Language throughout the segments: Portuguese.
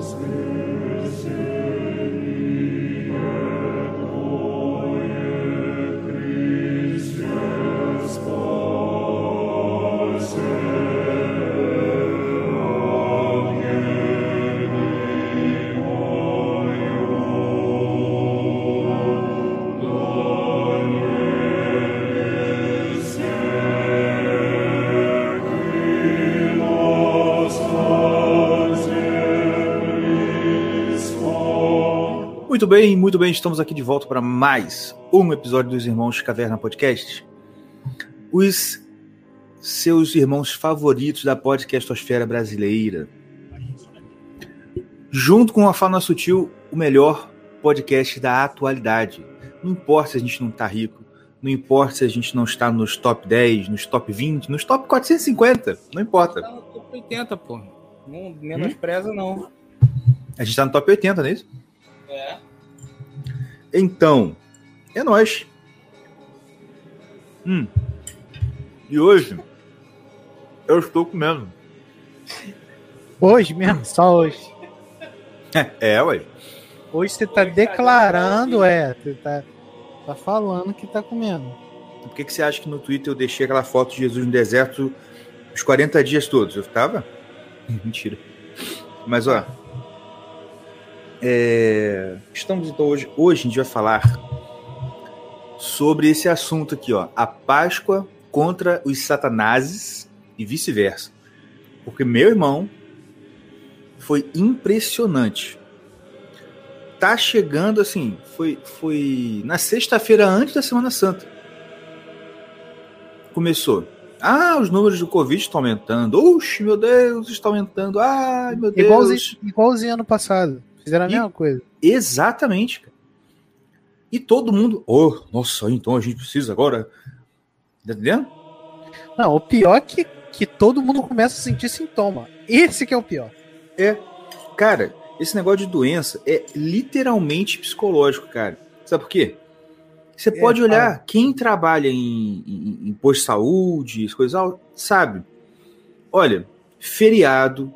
Christus. Muito bem, muito bem, estamos aqui de volta para mais um episódio dos Irmãos Caverna Podcast. Os seus irmãos favoritos da podcastosfera brasileira. Junto com a Fauna Sutil, o melhor podcast da atualidade. Não importa se a gente não está rico, não importa se a gente não está nos top 10, nos top 20, nos top 450, não importa. Tá no top 80, pô. Não menospreza, hum? não. A gente está no top 80, não é isso? É. Então, é nós. Hum. E hoje eu estou comendo. Hoje mesmo, só hoje. É, é ué. Hoje você está declarando, é, você tá, tá falando que tá comendo. Por que, que você acha que no Twitter eu deixei aquela foto de Jesus no deserto os 40 dias todos? Eu tava? Mentira. Mas ó, é, estamos então hoje, hoje a gente vai falar sobre esse assunto aqui, ó, a Páscoa contra os satanases e vice-versa. Porque meu irmão foi impressionante. Tá chegando assim, foi foi na sexta-feira antes da Semana Santa. Começou. Ah, os números do Covid estão aumentando. Oxe, meu Deus, está aumentando. Ai, meu Deus. Igualzinho, igualzinho ano passado. Fizeram a e, mesma coisa. Exatamente. E todo mundo, oh, nossa, então a gente precisa agora. Tá entendendo? Não, o pior é que, que todo mundo começa a sentir sintoma. Esse que é o pior. É. Cara, esse negócio de doença é literalmente psicológico, cara. Sabe por quê? Você é, pode olhar cara. quem trabalha em, em, em posto de saúde, coisas, sabe? Olha, feriado,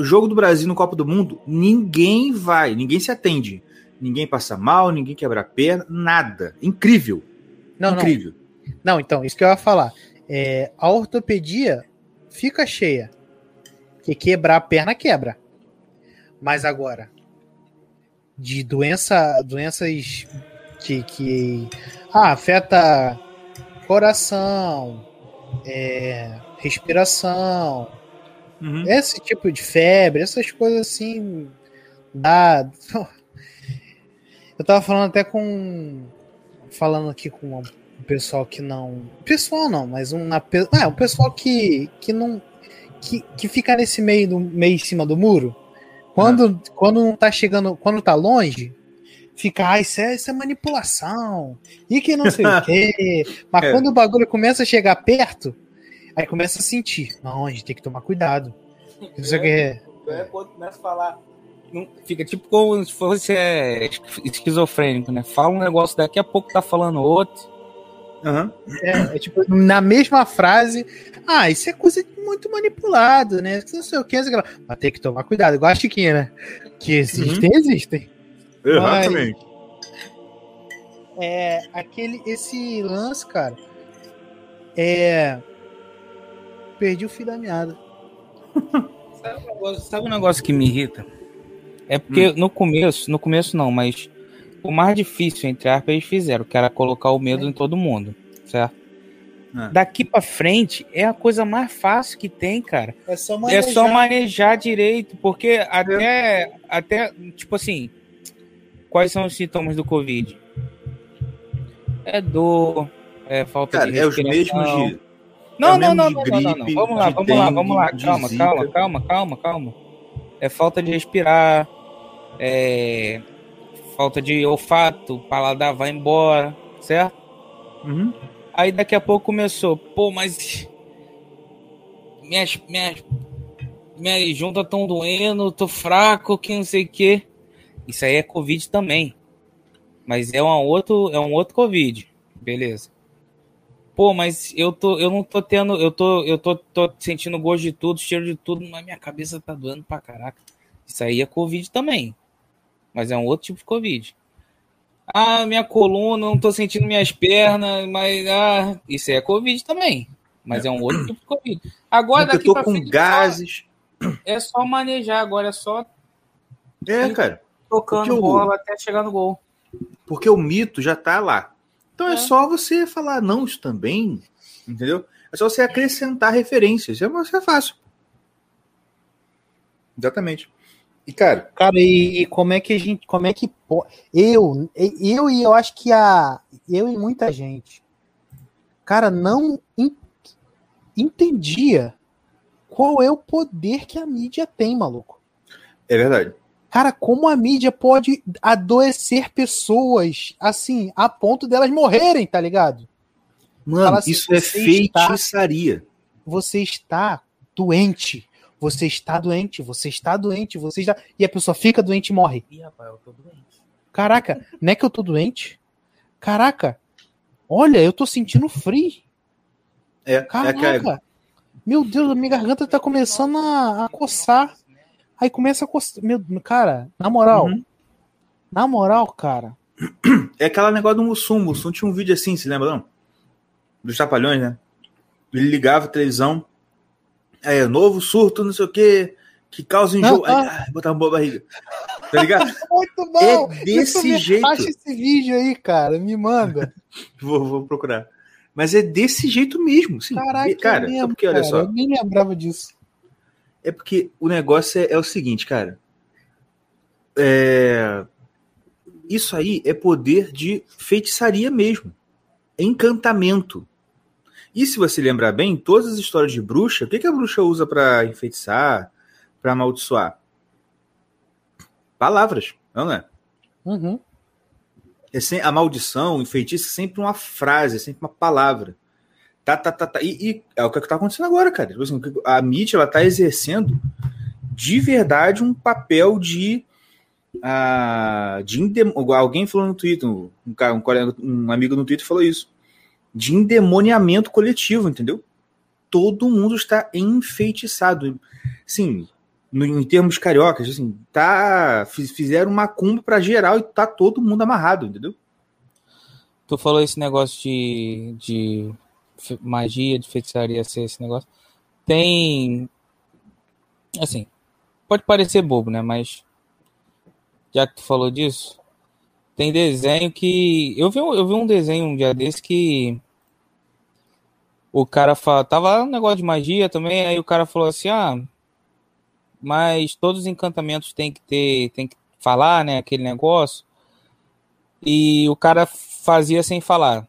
jogo do Brasil no Copa do Mundo, ninguém vai, ninguém se atende. Ninguém passa mal, ninguém quebra a perna, nada. Incrível. Não, Incrível. Não. não, então, isso que eu ia falar. É, a ortopedia fica cheia. Porque quebrar a perna quebra. Mas agora, de doença, doenças que, que ah, afeta coração, é, respiração, Uhum. Esse tipo de febre, essas coisas assim. Dá. Eu tava falando até com. Falando aqui com um pessoal que não. Pessoal não, mas um. Ah, um pessoal que, que não. Que, que fica nesse meio, do, meio em cima do muro. Quando, uhum. quando não tá chegando. Quando tá longe, fica, ah, isso é, isso é manipulação. E que não sei o quê. Mas é. quando o bagulho começa a chegar perto, Aí começa a sentir. Não, a gente tem que tomar cuidado. Isso aqui é. é quando começa a falar. Não, fica tipo como se fosse é, esquizofrênico, né? Fala um negócio daqui a pouco tá falando outro. Uhum. É, é, tipo, na mesma frase, ah, isso é coisa muito manipulado, né? Não sei o que, mas tem que tomar cuidado, igual a Chiquinha, né? Que existem, uhum. existem. Exatamente. Mas, é, aquele, esse lance, cara, é, perdi o fio da meada. sabe, um negócio, sabe um negócio que me irrita? É porque hum. no começo, no começo não, mas o mais difícil, entre aspas, eles fizeram, que era colocar o medo é. em todo mundo, certo? É. Daqui para frente é a coisa mais fácil que tem, cara. É só manejar, é só manejar direito, porque até, é. até, tipo assim, quais são os sintomas do Covid? É dor, é falta cara, de respiração. É os mesmos de não, não, não, não, não, não, Vamos lá, vamos lá, vamos lá. Calma, calma, calma, calma, calma. É falta de respirar, é falta de olfato, o paladar vai embora, certo? Uhum. Aí daqui a pouco começou, pô, mas minhas, minhas, minhas juntas estão doendo, tô fraco, que não sei o quê. Isso aí é Covid também. Mas é um outro, é um outro Covid. Beleza pô, mas eu tô, eu não tô tendo, eu tô, eu tô, tô sentindo gosto de tudo, cheiro de tudo, mas minha cabeça tá doendo pra caraca. Isso aí é Covid também. Mas é um outro tipo de Covid. Ah, minha coluna, não tô sentindo minhas pernas, mas ah, isso é Covid também. Mas é um outro tipo de Covid. Agora daqui eu tô com frente, gases. É só manejar, agora é só. É, cara. Tocando bola até chegar no gol. Porque o mito já tá lá. Então é, é só você falar, não, isso também. Entendeu? É só você acrescentar referências. É, é fácil. Exatamente. E, cara. Cara, e, e, como é que a gente. Como é que. Eu, eu e eu acho que a. Eu e muita gente. Cara, não entendia qual é o poder que a mídia tem, maluco. É verdade. Cara, como a mídia pode adoecer pessoas assim, a ponto delas morrerem, tá ligado? Mano, assim, isso é feitiçaria. Está, você está doente. Você está doente, você está doente, você está. E a pessoa fica doente e morre. Ih, rapaz, eu tô doente. Caraca, não é que eu tô doente? Caraca, olha, eu tô sentindo frio. É, é Caraca. É Meu Deus, a minha garganta tá começando a, a coçar. Aí começa a coçar. Meu, cara, na moral. Uhum. Na moral, cara. É aquela negócio do Mussum. Mussum tinha um vídeo assim, se lembra não? Dos Trapalhões, né? Ele ligava a televisão. É, novo surto, não sei o quê, que causa enjoo. Ah, ah. Aí, botar uma boa barriga. Tá ligado? Muito bom! É desse jeito. Acha esse vídeo aí, cara. Me manda. vou, vou procurar. Mas é desse jeito mesmo. Sim. Caraca, cara, mesmo, porque, olha cara, só. Eu nem lembrava disso. É porque o negócio é, é o seguinte, cara. É... Isso aí é poder de feitiçaria mesmo. É encantamento. E se você lembrar bem, todas as histórias de bruxa, o que, que a bruxa usa para enfeitiçar, para amaldiçoar? Palavras, não é? Uhum. É sem, a maldição, o feitiço é sempre uma frase, é sempre uma palavra. Tá, tá, tá, tá. E, e é o que está acontecendo agora, cara. Tipo assim, a mídia ela tá exercendo de verdade um papel de. Uh, de indem... Alguém falou no Twitter, um, um, colega, um amigo no Twitter falou isso de endemoniamento coletivo, entendeu? Todo mundo está enfeitiçado. Sim, no, em termos cariocas, assim, tá, fizeram uma cumba para geral e tá todo mundo amarrado, entendeu? Tu falou esse negócio de, de magia, de feitiçaria ser esse negócio. Tem. Assim, pode parecer bobo, né? Mas já que tu falou disso, tem desenho que. Eu vi, eu vi um desenho um dia desse que. O cara fala. Tava um negócio de magia também, aí o cara falou assim: ah, mas todos os encantamentos tem que ter. Tem que falar, né? Aquele negócio. E o cara fazia sem falar.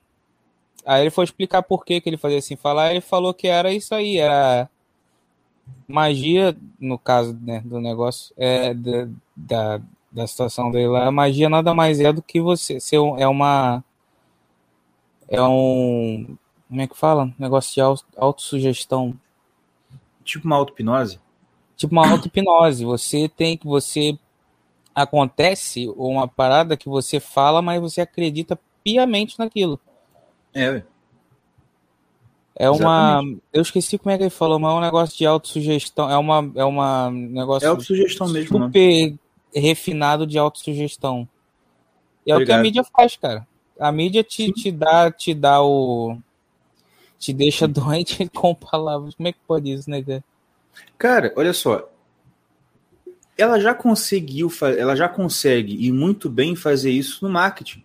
Aí ele foi explicar por que, que ele fazia sem falar. Ele falou que era isso aí, era magia, no caso né, do negócio, é, da, da, da situação dele lá, a magia nada mais é do que você ser é uma é um como é que fala? negócio de auto, autossugestão. Tipo uma auto-hipnose? Tipo uma auto-hipnose. Você tem que você acontece uma parada que você fala, mas você acredita piamente naquilo. É. É uma. Exatamente. Eu esqueci como é que ele falou, mas é um negócio de autossugestão. É uma. É uma negócio. É autossugestão mesmo. Né? Super refinado de autossugestão. E é Obrigado. o que a mídia faz, cara. A mídia te, te dá, te dá o. Te deixa doente com palavras. Como é que pode isso, né, cara? Cara, olha só. Ela já conseguiu, ela já consegue e muito bem fazer isso no marketing.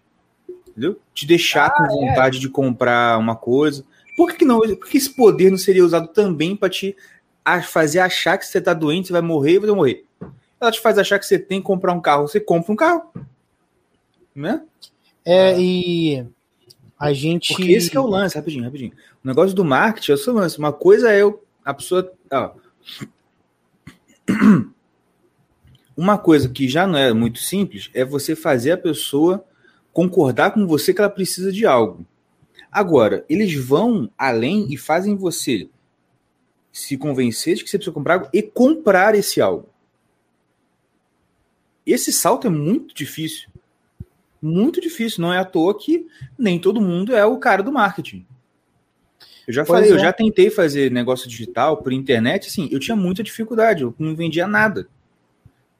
Entendeu? Te deixar ah, com é. vontade é. de comprar uma coisa. Por que não? Por que esse poder não seria usado também para te fazer achar que você tá doente, você vai morrer e vai morrer? ela te faz achar que você tem que comprar um carro, você compra um carro. Né? É, e a gente. Porque esse é o lance, rapidinho, rapidinho. O negócio do marketing é o seu lance. Uma coisa é a pessoa. Ó, uma coisa que já não é muito simples é você fazer a pessoa concordar com você que ela precisa de algo. Agora, eles vão além e fazem você se convencer de que você precisa comprar algo e comprar esse algo. Esse salto é muito difícil. Muito difícil. Não é à toa que nem todo mundo é o cara do marketing. Eu já pois falei, é. eu já tentei fazer negócio digital por internet, assim, eu tinha muita dificuldade, eu não vendia nada.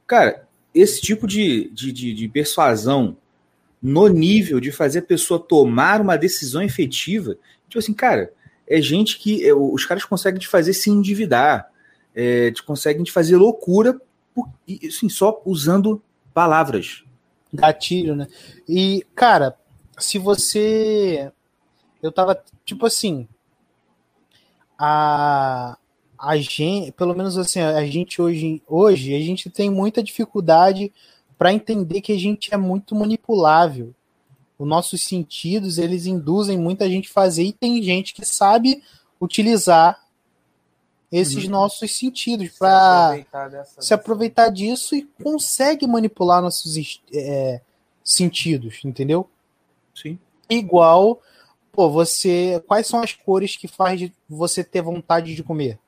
Cara, esse tipo de, de, de, de persuasão no nível de fazer a pessoa tomar uma decisão efetiva, tipo assim, cara, é gente que é, os caras conseguem te fazer se endividar, é, te conseguem te fazer loucura, por, assim, só usando palavras. Gatilho, né? E, cara, se você. Eu tava, tipo assim. A, a gente, pelo menos assim, a gente hoje, hoje a gente tem muita dificuldade para entender que a gente é muito manipulável. Os nossos sentidos, eles induzem muita gente a fazer e tem gente que sabe utilizar esses uhum. nossos sentidos para se, se aproveitar disso e consegue manipular nossos é, sentidos, entendeu? Sim. Igual, pô, você, quais são as cores que faz você ter vontade de comer?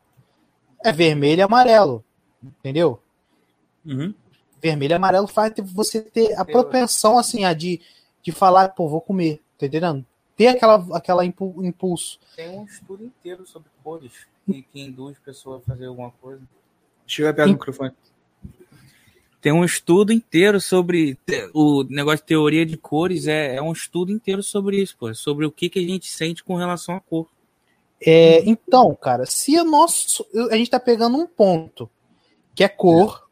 É vermelho e amarelo, entendeu? Uhum. Vermelho e amarelo faz você ter a propensão assim a de, de falar, pô, vou comer, tá entendendo? Ter aquela, aquela impulso. Tem um estudo inteiro sobre cores que, que induz pessoas a fazer alguma coisa. Chega perto do microfone. Tem um estudo inteiro sobre o negócio de teoria de cores, é, é um estudo inteiro sobre isso, pô, sobre o que, que a gente sente com relação à cor. É, então, cara, se a nosso, a gente tá pegando um ponto que é cor,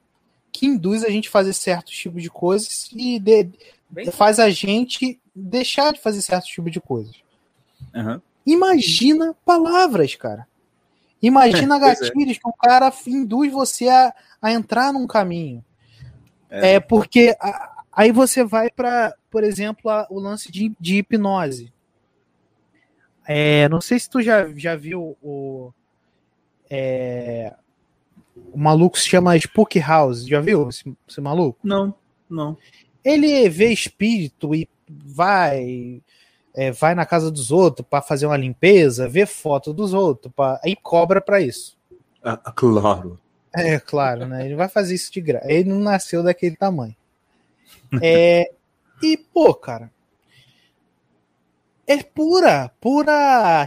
que induz a gente a fazer certos tipos de coisas e de, faz a gente deixar de fazer certos tipos de coisas. Uhum. Imagina palavras, cara. Imagina é. gatilhos é. que o cara induz você a, a entrar num caminho. É, é porque a, aí você vai para, por exemplo, a, o lance de, de hipnose. É, não sei se tu já, já viu o. É, o maluco se chama Spook House. Já viu esse, esse maluco? Não, não. Ele vê espírito e vai é, vai na casa dos outros para fazer uma limpeza, vê foto dos outros, pra, aí cobra para isso. Ah, claro. É, claro, né? Ele vai fazer isso de graça. Ele não nasceu daquele tamanho. É, e, pô, cara, é pura, pura.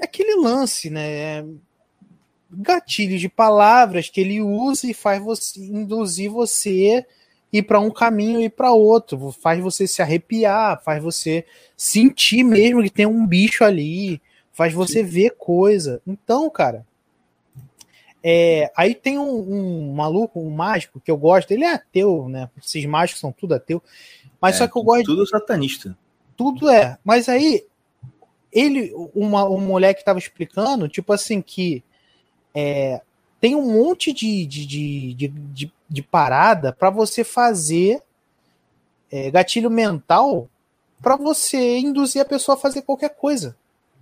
Aquele lance, né? Gatilho de palavras que ele usa e faz você induzir você ir para um caminho e para outro, faz você se arrepiar, faz você sentir mesmo que tem um bicho ali, faz você ver coisa. Então, cara, é, aí tem um, um, maluco, um mágico que eu gosto, ele é ateu, né? Esses mágicos são tudo ateu, mas é, só que eu gosto. Tudo satanista tudo é. Mas aí, ele, uma, um moleque estava explicando, tipo assim, que é, tem um monte de, de, de, de, de parada para você fazer é, gatilho mental para você induzir a pessoa a fazer qualquer coisa,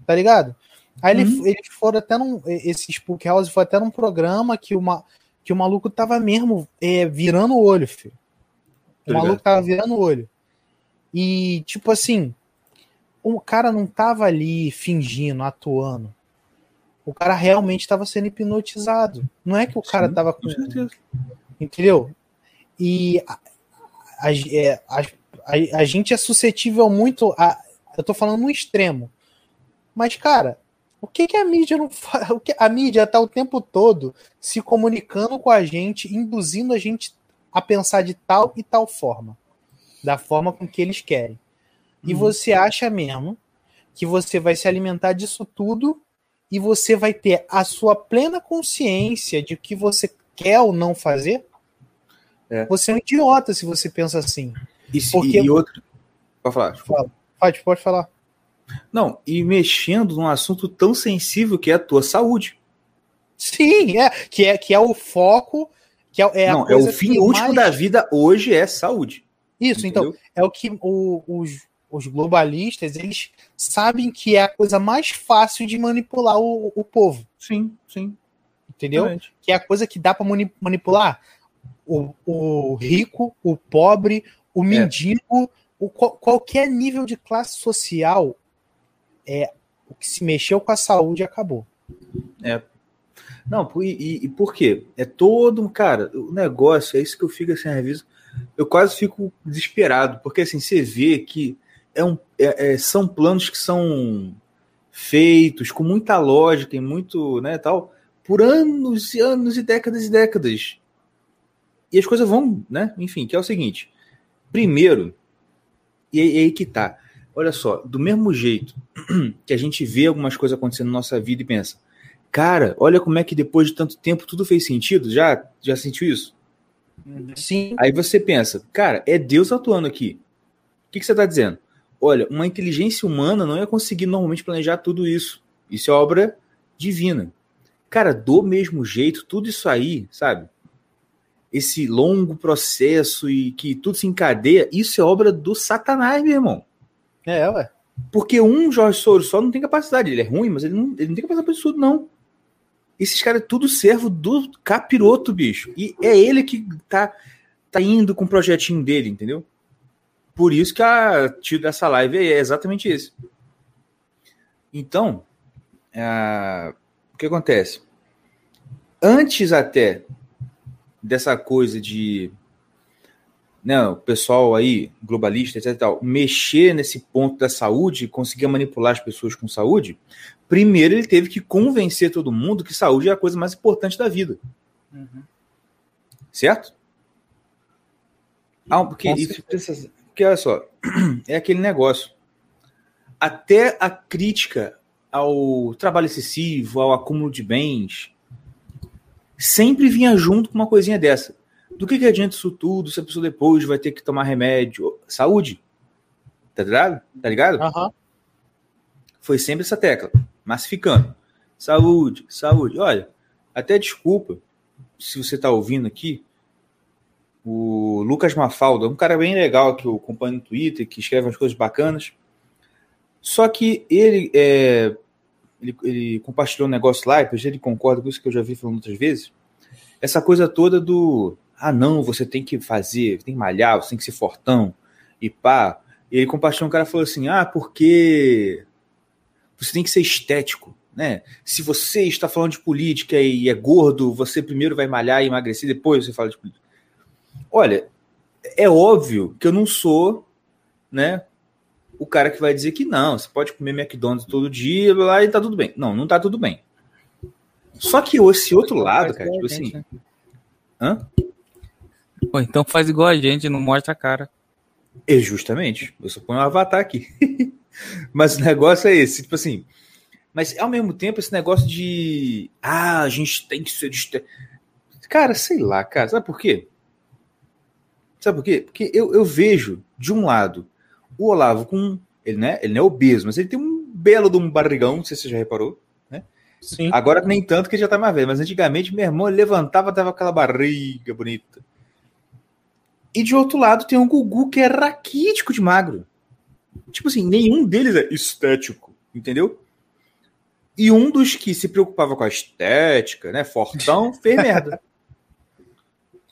tá ligado? Aí uhum. eles foram até num. Esse Spook House foi até num programa que, uma, que o maluco tava mesmo é, virando o olho, filho. O maluco tava virando o olho. E, tipo assim, o cara não tava ali fingindo, atuando. O cara realmente estava sendo hipnotizado. Não é que o cara Sim, tava com. Certeza. Entendeu? E a, a, é, a, a, gente é suscetível muito a. Eu tô falando no extremo. Mas, cara, o que, que a mídia não faz? O que, a mídia tá o tempo todo se comunicando com a gente, induzindo a gente a pensar de tal e tal forma da forma com que eles querem. E uhum. você acha mesmo que você vai se alimentar disso tudo e você vai ter a sua plena consciência de que você quer ou não fazer? É. Você é um idiota se você pensa assim. E, se, Porque... e outro. Pode falar. Fala. Pode, pode falar. Não, e mexendo num assunto tão sensível que é a tua saúde. Sim, é que é, que é o foco, que é, é não, é o fim último mais... da vida hoje é saúde. Isso, então, Entendeu? então, é o que o, os, os globalistas, eles sabem que é a coisa mais fácil de manipular o, o povo. Sim, sim. Entendeu? Realmente. Que é a coisa que dá para manipular o, o rico, o pobre, o é. mendigo, é. o, qualquer nível de classe social. É, o que se mexeu com a saúde acabou. É. Não, e, e por quê? É todo, cara, o negócio, é isso que eu fico assim, reviso eu quase fico desesperado, porque assim, você vê que é um, é, é, são planos que são feitos com muita lógica e muito, né, tal, por anos e anos e décadas e décadas. e as coisas vão, né? Enfim, que é o seguinte. Primeiro, e aí, e aí que tá. Olha só, do mesmo jeito que a gente vê algumas coisas acontecendo na nossa vida e pensa, cara, olha como é que depois de tanto tempo tudo fez sentido. Já, já sentiu isso? Sim. Aí você pensa, cara, é Deus atuando aqui. O que, que você está dizendo? Olha, uma inteligência humana não ia conseguir normalmente planejar tudo isso. Isso é obra divina. Cara, do mesmo jeito, tudo isso aí, sabe? Esse longo processo e que tudo se encadeia, isso é obra do Satanás, meu irmão. É, ué. Porque um Jorge Soros só não tem capacidade. Ele é ruim, mas ele não, ele não tem capacidade para isso tudo, não. Esses caras é tudo servo do capiroto, bicho. E é ele que tá, tá indo com o projetinho dele, entendeu? Por isso que a tio dessa live é exatamente esse. Então, é, o que acontece? Antes até dessa coisa de né, o pessoal aí, globalista, etc. Tal, mexer nesse ponto da saúde, conseguir manipular as pessoas com saúde, primeiro ele teve que convencer todo mundo que saúde é a coisa mais importante da vida. Uhum. Certo? Ah, porque isso, porque olha só, é aquele negócio. Até a crítica ao trabalho excessivo, ao acúmulo de bens, sempre vinha junto com uma coisinha dessa. Do que, que adianta isso tudo se a pessoa depois vai ter que tomar remédio? Saúde. Tá ligado? Tá ligado? Uhum. Foi sempre essa tecla, massificando. Saúde, saúde. Olha, até desculpa se você tá ouvindo aqui, o Lucas Mafalda, um cara bem legal que eu acompanho no Twitter, que escreve umas coisas bacanas. Só que ele, é, ele, ele, compartilhou um negócio lá, e ele concorda com isso que eu já vi falando outras vezes. Essa coisa toda do ah, não, você tem que fazer, tem que malhar, você tem que ser fortão e pá. E ele compartilhou um cara falou assim: ah, porque você tem que ser estético. Né? Se você está falando de política e é gordo, você primeiro vai malhar e emagrecer, depois você fala de política. Olha, é óbvio que eu não sou, né, o cara que vai dizer que não, você pode comer McDonald's todo dia lá e tá tudo bem. Não, não tá tudo bem. Só que esse outro lado, cara, tipo assim. Né? Hã? Pô, então faz igual a gente, não mostra a cara. É justamente. Eu só ponho um avatar aqui. mas o negócio é esse, tipo assim. Mas ao mesmo tempo, esse negócio de. Ah, a gente tem que ser. Cara, sei lá, cara. Sabe por quê? Sabe por quê? Porque eu, eu vejo, de um lado, o Olavo com. Ele, né, ele não é obeso, mas ele tem um belo de um barrigão, não sei se você já reparou. Né? Sim. Agora nem tanto que ele já tá mais velho, mas antigamente meu irmão levantava, tava aquela barriga bonita. E de outro lado tem um Gugu que é raquítico de magro. Tipo assim, nenhum deles é estético, entendeu? E um dos que se preocupava com a estética, né, fortão, fez merda.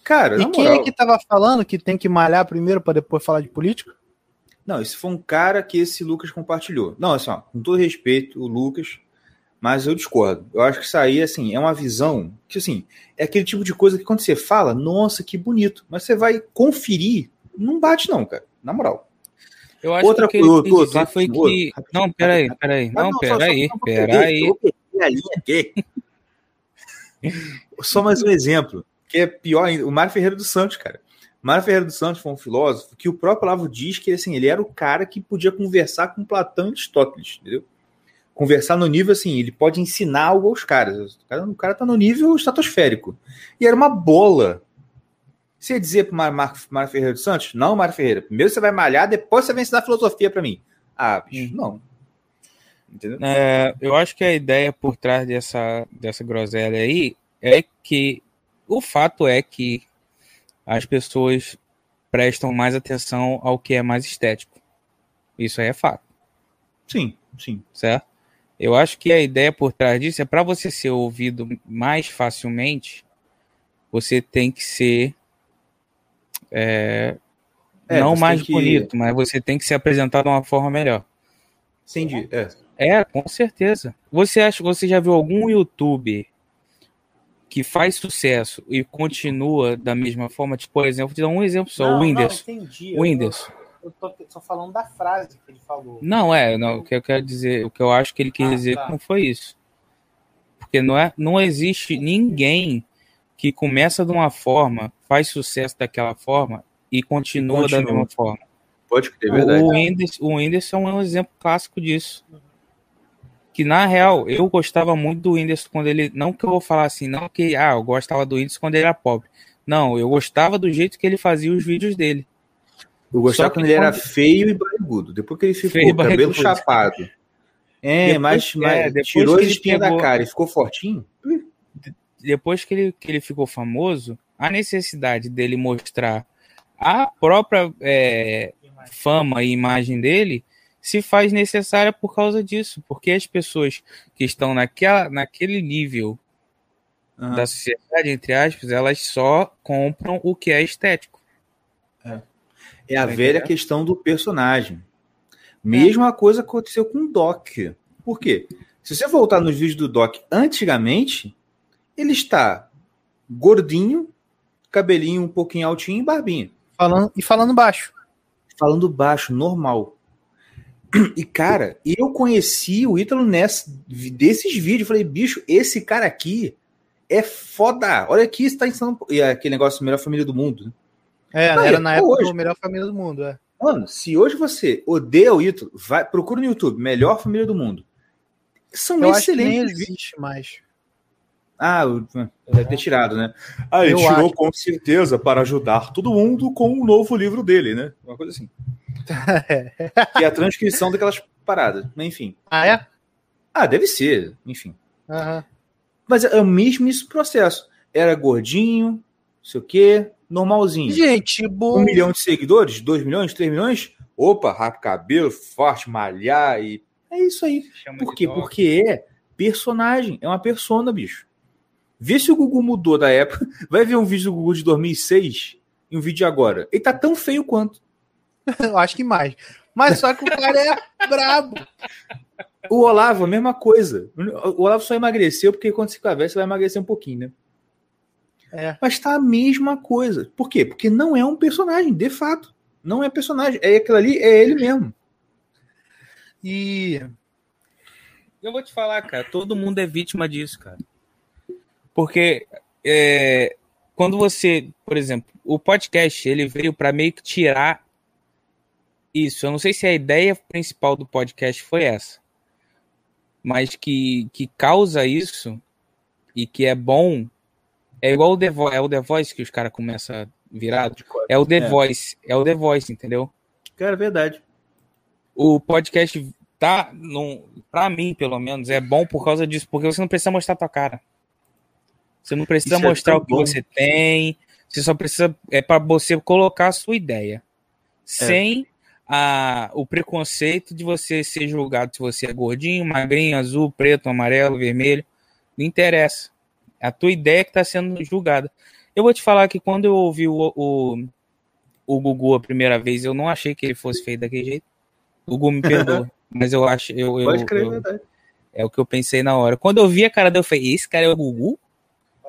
Cara, e quem moral... é que tava falando que tem que malhar primeiro para depois falar de política? Não, esse foi um cara que esse Lucas compartilhou. Não, assim, ó, com todo respeito, o Lucas, mas eu discordo. Eu acho que isso aí, assim, é uma visão que, assim, é aquele tipo de coisa que quando você fala, nossa, que bonito, mas você vai conferir, não bate não, cara, na moral. Eu acho Outra que o que ele quis foi que... Não, peraí, peraí, não, não peraí, peraí. Só mais um exemplo, que é pior ainda, o Mário Ferreira dos Santos, cara. Mário Ferreira dos Santos foi um filósofo que o próprio Lavo diz que assim, ele era o cara que podia conversar com Platão e Aristóteles, entendeu? conversar no nível assim, ele pode ensinar algo aos caras. O cara, o cara tá no nível estratosférico. E era uma bola. Você ia dizer pro Mário Ferreira dos Santos? Não, Mário Ferreira. Primeiro você vai malhar, depois você vai ensinar filosofia para mim. Ah, bicho, hum. não. Entendeu? É, eu acho que a ideia por trás dessa, dessa groselha aí é que o fato é que as pessoas prestam mais atenção ao que é mais estético. Isso aí é fato. Sim, sim. Certo? Eu acho que a ideia por trás disso é para você ser ouvido mais facilmente, você tem que ser é, é, não mais que... bonito, mas você tem que se apresentar de uma forma melhor. Entendi. É. é, com certeza. Você acha, você já viu algum youtuber que faz sucesso e continua da mesma forma? Tipo, por exemplo, vou te dar um exemplo só, não, o Whindersson. Não, entendi. O Whindersson eu tô só falando da frase que ele falou. Não, é, não, o que eu quero dizer, o que eu acho que ele quis ah, dizer tá. não foi isso. Porque não, é, não existe ninguém que começa de uma forma, faz sucesso daquela forma e continua, continua. da mesma forma. Pode ter, verdade. O Whindersson, o Whindersson é um exemplo clássico disso. Que na real, eu gostava muito do Whindersson quando ele. Não que eu vou falar assim, não que ah, eu gostava do Whindersson quando ele era pobre. Não, eu gostava do jeito que ele fazia os vídeos dele. Eu gostava quando ele era feio e barrigudo. Depois que ele ficou feio cabelo chapado. É, depois, mas, mas é, tirou a espinha pegou, da cara e ficou fortinho. Depois que ele, que ele ficou famoso, a necessidade dele mostrar a própria é, fama e imagem dele se faz necessária por causa disso, porque as pessoas que estão naquela, naquele nível uhum. da sociedade, entre aspas, elas só compram o que é estético. É, é a velha questão do personagem. Mesma é. coisa aconteceu com o Doc. Por quê? Se você voltar nos vídeos do Doc antigamente, ele está gordinho, cabelinho um pouquinho altinho e barbinha. Falando, e falando baixo. Falando baixo, normal. E, cara, eu conheci o Ítalo nessa, desses vídeos. Falei, bicho, esse cara aqui é foda. Olha aqui, está ensinando. E aquele negócio, melhor família do mundo. Né? É, Não, era na época hoje. melhor família do mundo. É. Mano, se hoje você odeia o Ítalo, vai, procura no YouTube, melhor família do mundo. São eu excelentes. Acho que nem existe mais. Ah, deve ter tirado, né? Ah, ele eu tirou acho. com certeza para ajudar todo mundo com o um novo livro dele, né? Uma coisa assim. que é a transcrição daquelas paradas, enfim. Ah, é? Ah, deve ser, enfim. Uhum. Mas é o mesmo esse processo. Era gordinho, não sei o quê, normalzinho. Gente, bom. Um milhão de seguidores, dois milhões, três milhões. Opa, rápido cabelo, forte, malhar e. É isso aí. Chama Por quê? Porque é personagem, é uma persona, bicho. Vê se o Google mudou da época. Vai ver um vídeo do Google de 2006 e um vídeo de agora. Ele tá tão feio quanto. Eu acho que mais. Mas só que o cara é brabo. O Olavo, a mesma coisa. O Olavo só emagreceu porque quando se conversa vai emagrecer um pouquinho, né? É. Mas tá a mesma coisa. Por quê? Porque não é um personagem, de fato. Não é personagem. É aquilo ali, é ele mesmo. E eu vou te falar, cara, todo mundo é vítima disso, cara. Porque é, quando você, por exemplo, o podcast, ele veio para meio que tirar isso. Eu não sei se a ideia principal do podcast foi essa, mas que, que causa isso e que é bom é igual o The Voice, é o The Voice que os caras começam a virar. É o The é. Voice, é o The Voice, entendeu? Cara, é verdade. O podcast tá, num, pra mim, pelo menos, é bom por causa disso, porque você não precisa mostrar tua cara. Você não precisa Isso é mostrar é o que bom. você tem. Você só precisa. É para você colocar a sua ideia. É. Sem a, o preconceito de você ser julgado se você é gordinho, magrinho, azul, preto, amarelo, vermelho. Não interessa. É a tua ideia que está sendo julgada. Eu vou te falar que quando eu ouvi o, o, o Gugu a primeira vez, eu não achei que ele fosse feito daquele jeito. O Gugu me perdoa. mas eu acho. Eu, Pode crer, eu, verdade. É o que eu pensei na hora. Quando eu vi a cara dele, eu falei: esse cara é o Gugu?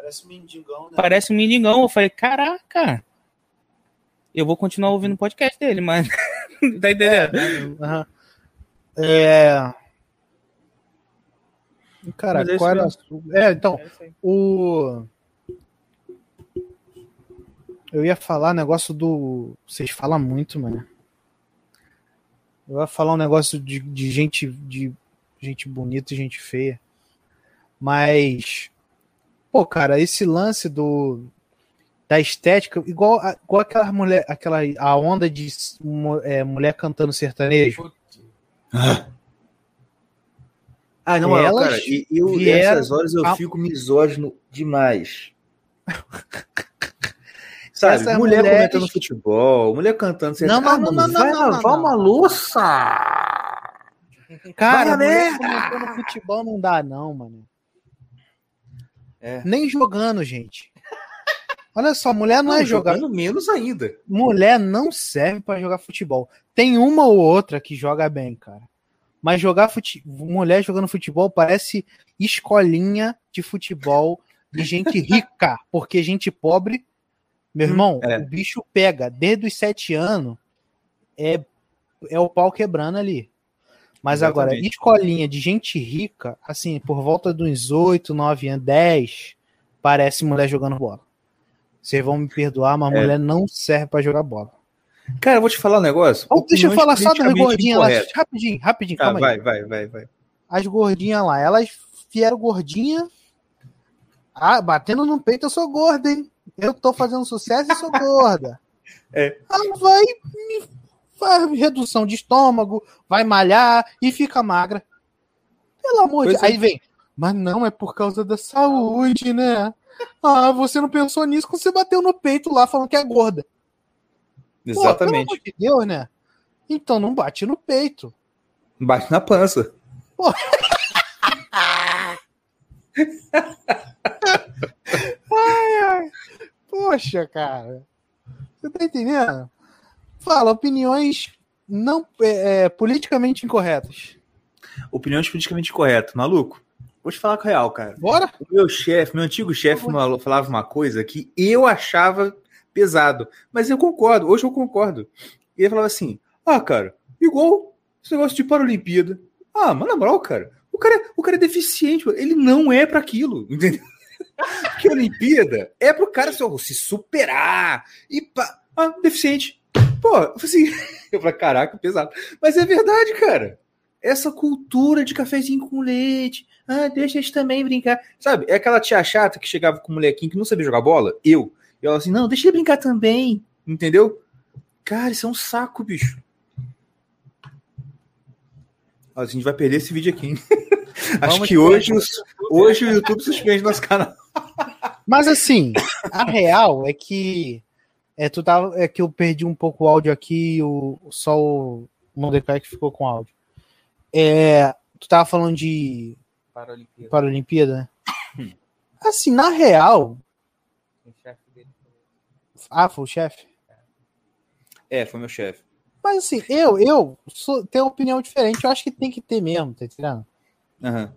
Parece um mendigão, né? Parece um mendigão. Eu falei, caraca. Eu vou continuar ouvindo o podcast dele, mas. tá entendendo? É. é... Cara, é qual era. É, então, é o. Eu ia falar negócio do. Vocês falam muito, mano. Eu ia falar um negócio de, de gente de gente bonita e gente feia. Mas Pô, cara, esse lance do da estética, igual, igual aquela mulher, aquela a onda de é, mulher cantando sertanejo. Ah, ah não, Elas cara, e, eu, vieram... nessas horas eu fico misógino demais. Sabe, Essas mulher mulheres... comentando futebol, mulher cantando sertanejo. Não, não, não, não, vai não, não, uma louça! Cara, mulher comentando futebol não dá, não, mano. É. Nem jogando, gente. Olha só, mulher não, não é jogar. Jogando menos ainda. Mulher não serve para jogar futebol. Tem uma ou outra que joga bem, cara. Mas jogar fute... mulher jogando futebol parece escolinha de futebol de gente rica, porque gente pobre, meu hum, irmão, é. o bicho pega desde os sete anos, é, é o pau quebrando ali. Mas Exatamente. agora, escolinha de gente rica, assim, por volta dos 8, 9 anos, 10, parece mulher jogando bola. Vocês vão me perdoar, mas É. mulher não serve pra jogar bola. Cara, eu vou te falar um negócio. Oh, deixa eu falar só das gordinhas lá. Rapidinho, rapidinho, Tá, calma aí. vai, vai, vai, vai. As gordinhas lá, elas vieram gordinha. Ah, batendo no peito, eu sou gorda, hein? Eu tô fazendo sucesso e sou gorda. É. Ela vai, me- faz redução de estômago, vai malhar e fica magra. Pelo amor de Pois Deus. é. Aí vem, mas não, é por causa da saúde, né? Ah, você não pensou nisso quando você bateu no peito lá falando que é gorda. Pô, pelo Exatamente. amor de Deus, né? Então não bate no peito. Bate na pança. Poxa, cara. Você tá entendendo? Fala, opiniões não é, é, politicamente incorretas. Opiniões politicamente corretas. Maluco, vou te falar com a real, cara. Bora? O meu chefe, meu antigo chefe, falava uma coisa que eu achava pesado. Mas eu concordo, hoje eu concordo. E ele falava assim: ah, cara, igual esse negócio de Paralimpíada. Ah, mas na moral, cara, o cara, é- o cara é deficiente, ele não é pra aquilo, entendeu? Porque a Olimpíada é pro cara se, se superar e pá. Ah, deficiente. Pô, eu falei assim, eu falei, caraca, pesado. Mas é verdade, cara. Essa cultura de cafezinho com leite. Ah, deixa eles também brincar. Sabe? É aquela tia chata que chegava com um molequinho que não sabia jogar bola. Eu. E ela assim, não, deixa ele brincar também. Entendeu? Cara, isso é um saco, bicho. A gente vai perder esse vídeo aqui, hein? Acho Vamos que hoje, os- hoje o YouTube suspende nosso canal. Mas assim, a real é que é, tu tava, é que eu perdi um pouco o áudio aqui, o, só o Mordecai que ficou com áudio. É, tu tava falando de Paralimpíada. Paralimpíada, né? Assim, na real. O chefe dele Ah, foi o chefe? É, foi meu chefe. Mas assim, eu, eu sou, tenho uma opinião diferente. Eu acho que tem que ter mesmo, tá entendendo? Aham.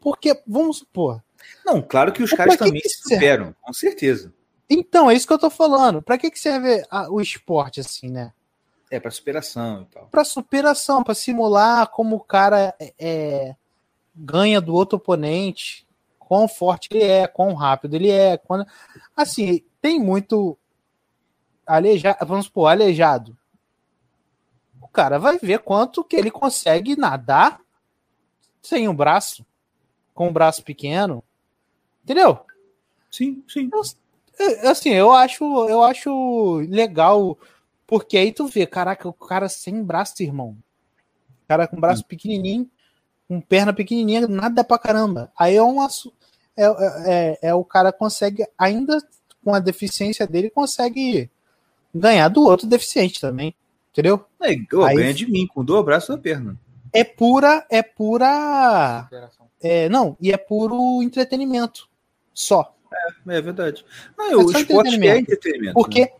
Porque, vamos supor. Não, claro que os Mas caras também que se superam, com certeza. Então, é isso que eu tô falando. Pra que, que serve a- o esporte, assim, né? É, pra superação e tal. Pra superação, pra simular como o cara é, é, ganha do outro oponente, quão forte ele é, quão rápido ele é. Quando... Assim, tem muito aleijado, vamos supor, aleijado. O cara vai ver quanto que ele consegue nadar sem um braço, com um braço pequeno. Entendeu? Sim, sim. É, Assim, eu acho, eu acho legal, porque aí tu vê, caraca, o cara sem braço, irmão. O cara com braço pequenininho, com perna pequenininha, nada pra caramba. Aí é um assu- é, é, é, é o cara consegue, ainda com a deficiência dele, consegue ganhar do outro deficiente também. Entendeu? É, Aí- ganha de mim, com dois braços da perna. É pura, é pura. É, não, e é puro entretenimento. Só. É verdade. Não, É o só esporte entretenimento. é entretenimento. Porque. né?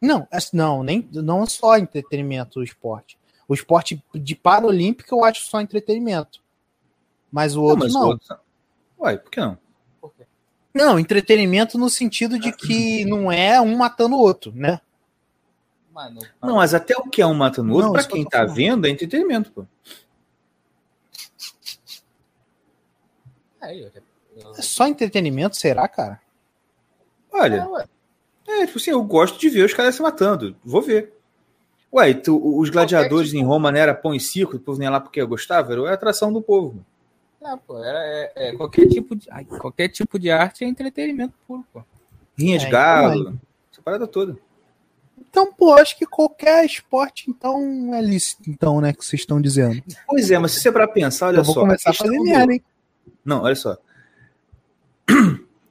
Não, não, nem não só entretenimento o esporte. O esporte de paralímpico eu acho só entretenimento. Mas o Não, outro mas não. o outro- Uai, por que não? Por? Não, entretenimento no sentido de que não é um matando o outro, né? Mano, Não, mas até o que é um mata no outro, eu quem tá falando. vendo, é entretenimento, pô. é, eu, eu, É só entretenimento, será, cara? Olha, É, é, tipo assim, eu gosto de ver os caras se matando. Vou ver. Ué, tu- os gladiadores tipo- em Roma não era pão e circo, o povo nem lá porque eu gostava, era a atração do povo. Não, pô, era, é, é, qualquer, tipo de, ai, qualquer tipo de arte é entretenimento puro, pô. Rinha de É, galo, essa parada toda. Então, pô, acho que qualquer esporte, então, é lícito, então, né, que vocês estão dizendo. Pois é, mas se você é pra pensar, olha eu vou só. começar a questão fazer do- merda, hein? Não, olha só.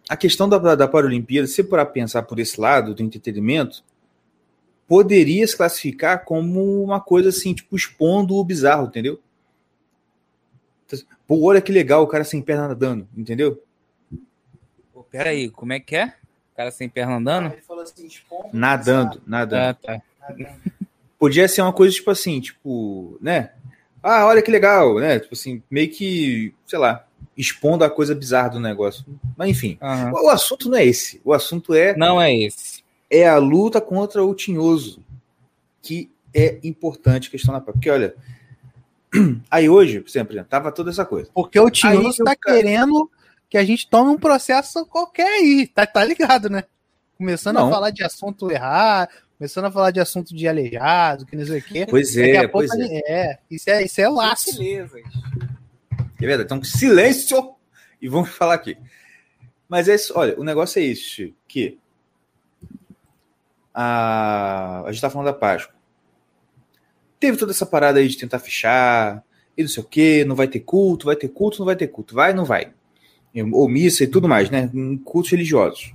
A questão da, da Paralimpíada, se para pensar por esse lado do entretenimento, poderia se classificar como uma coisa assim, tipo, expondo o bizarro, entendeu? Pô, olha que legal o cara sem perna nadando, entendeu? Pô, pera aí, como é que é? O cara sem perna andando? Ele falou assim, expondo Nadando, nadando. Ah, tá. Podia ser uma coisa tipo assim, tipo, né? Ah, olha que legal, né? Tipo assim, meio que, sei lá, expondo a coisa bizarra do negócio. Mas enfim, Aham. o, o assunto não é esse. O assunto é Não é esse. é a luta contra o tinhoso, que é importante a questão da porque olha, aí hoje, por exemplo, tava toda essa coisa. Porque o Tinhoso Aí o tá cara- querendo que a gente tome um processo qualquer aí, tá, tá ligado, né? Começando não. a falar de assunto errado, começando a falar de assunto de aleijado, que não sei o quê. Pois é, pois é. é. Isso é, isso é laço. Beleza. Então, silêncio! E vamos falar aqui. Mas é isso, olha, o negócio é isso, que a, a gente tá falando da Páscoa. Teve toda essa parada aí de tentar fechar, e não sei o que, não vai ter culto, vai ter culto, não vai ter culto, vai, não vai. Ou missa e tudo mais, né? Cultos religiosos.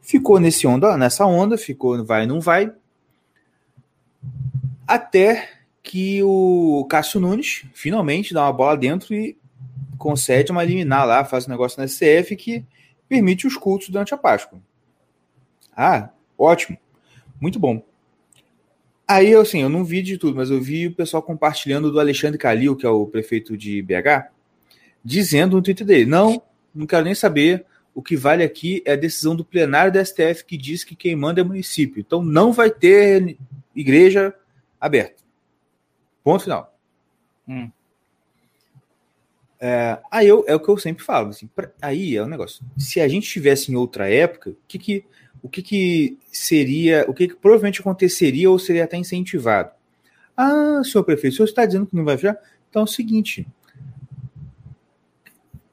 Ficou nesse onda, nessa onda, ficou vai, não vai. Até que o Cássio Nunes finalmente dá uma bola dentro e concede uma liminar lá, faz um negócio na SCF que permite os cultos durante a Páscoa. Ah, ótimo. Muito bom. Aí, assim, eu não vi de tudo, mas eu vi o pessoal compartilhando do Alexandre Calil, que é o prefeito de BH, dizendo no Twitter dele: não, não quero nem saber. O que vale aqui é a decisão do plenário da STF que diz que quem manda é município. Então não vai ter igreja aberta. Ponto final. Hum. É, aí eu, é o que eu sempre falo. Assim, pra, aí é o um negócio. Se a gente estivesse em outra época, o que, que o que, que seria, o que, que, provavelmente aconteceria ou seria até incentivado? Ah, senhor prefeito, o senhor está dizendo que não vai fechar? Então é o seguinte.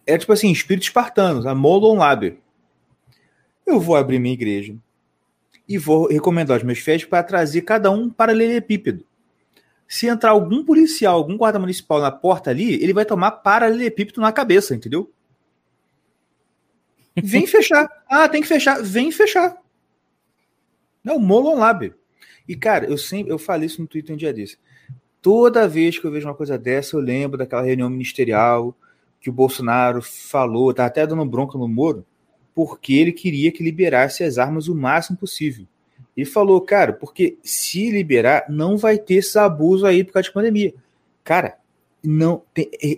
É tipo assim, espírito espartano, a Molon Laber. Eu vou abrir minha igreja e vou recomendar aos meus fiéis para trazer cada um para paralelepípedo. Se entrar algum policial, algum guarda municipal na porta ali, ele vai tomar paralelepípedo na cabeça, entendeu? Vem fechar. Ah, tem que fechar. Vem fechar. Não, Molon Lab. E, cara, eu sempre eu falei isso no Twitter um dia desse. Toda vez que eu vejo uma coisa dessa, eu lembro daquela reunião ministerial que o Bolsonaro falou, tá até dando bronca no Moro, porque ele queria que liberasse as armas o máximo possível. Ele falou, cara, porque se liberar, não vai ter esse abuso aí por causa de pandemia. Cara, não tem. É,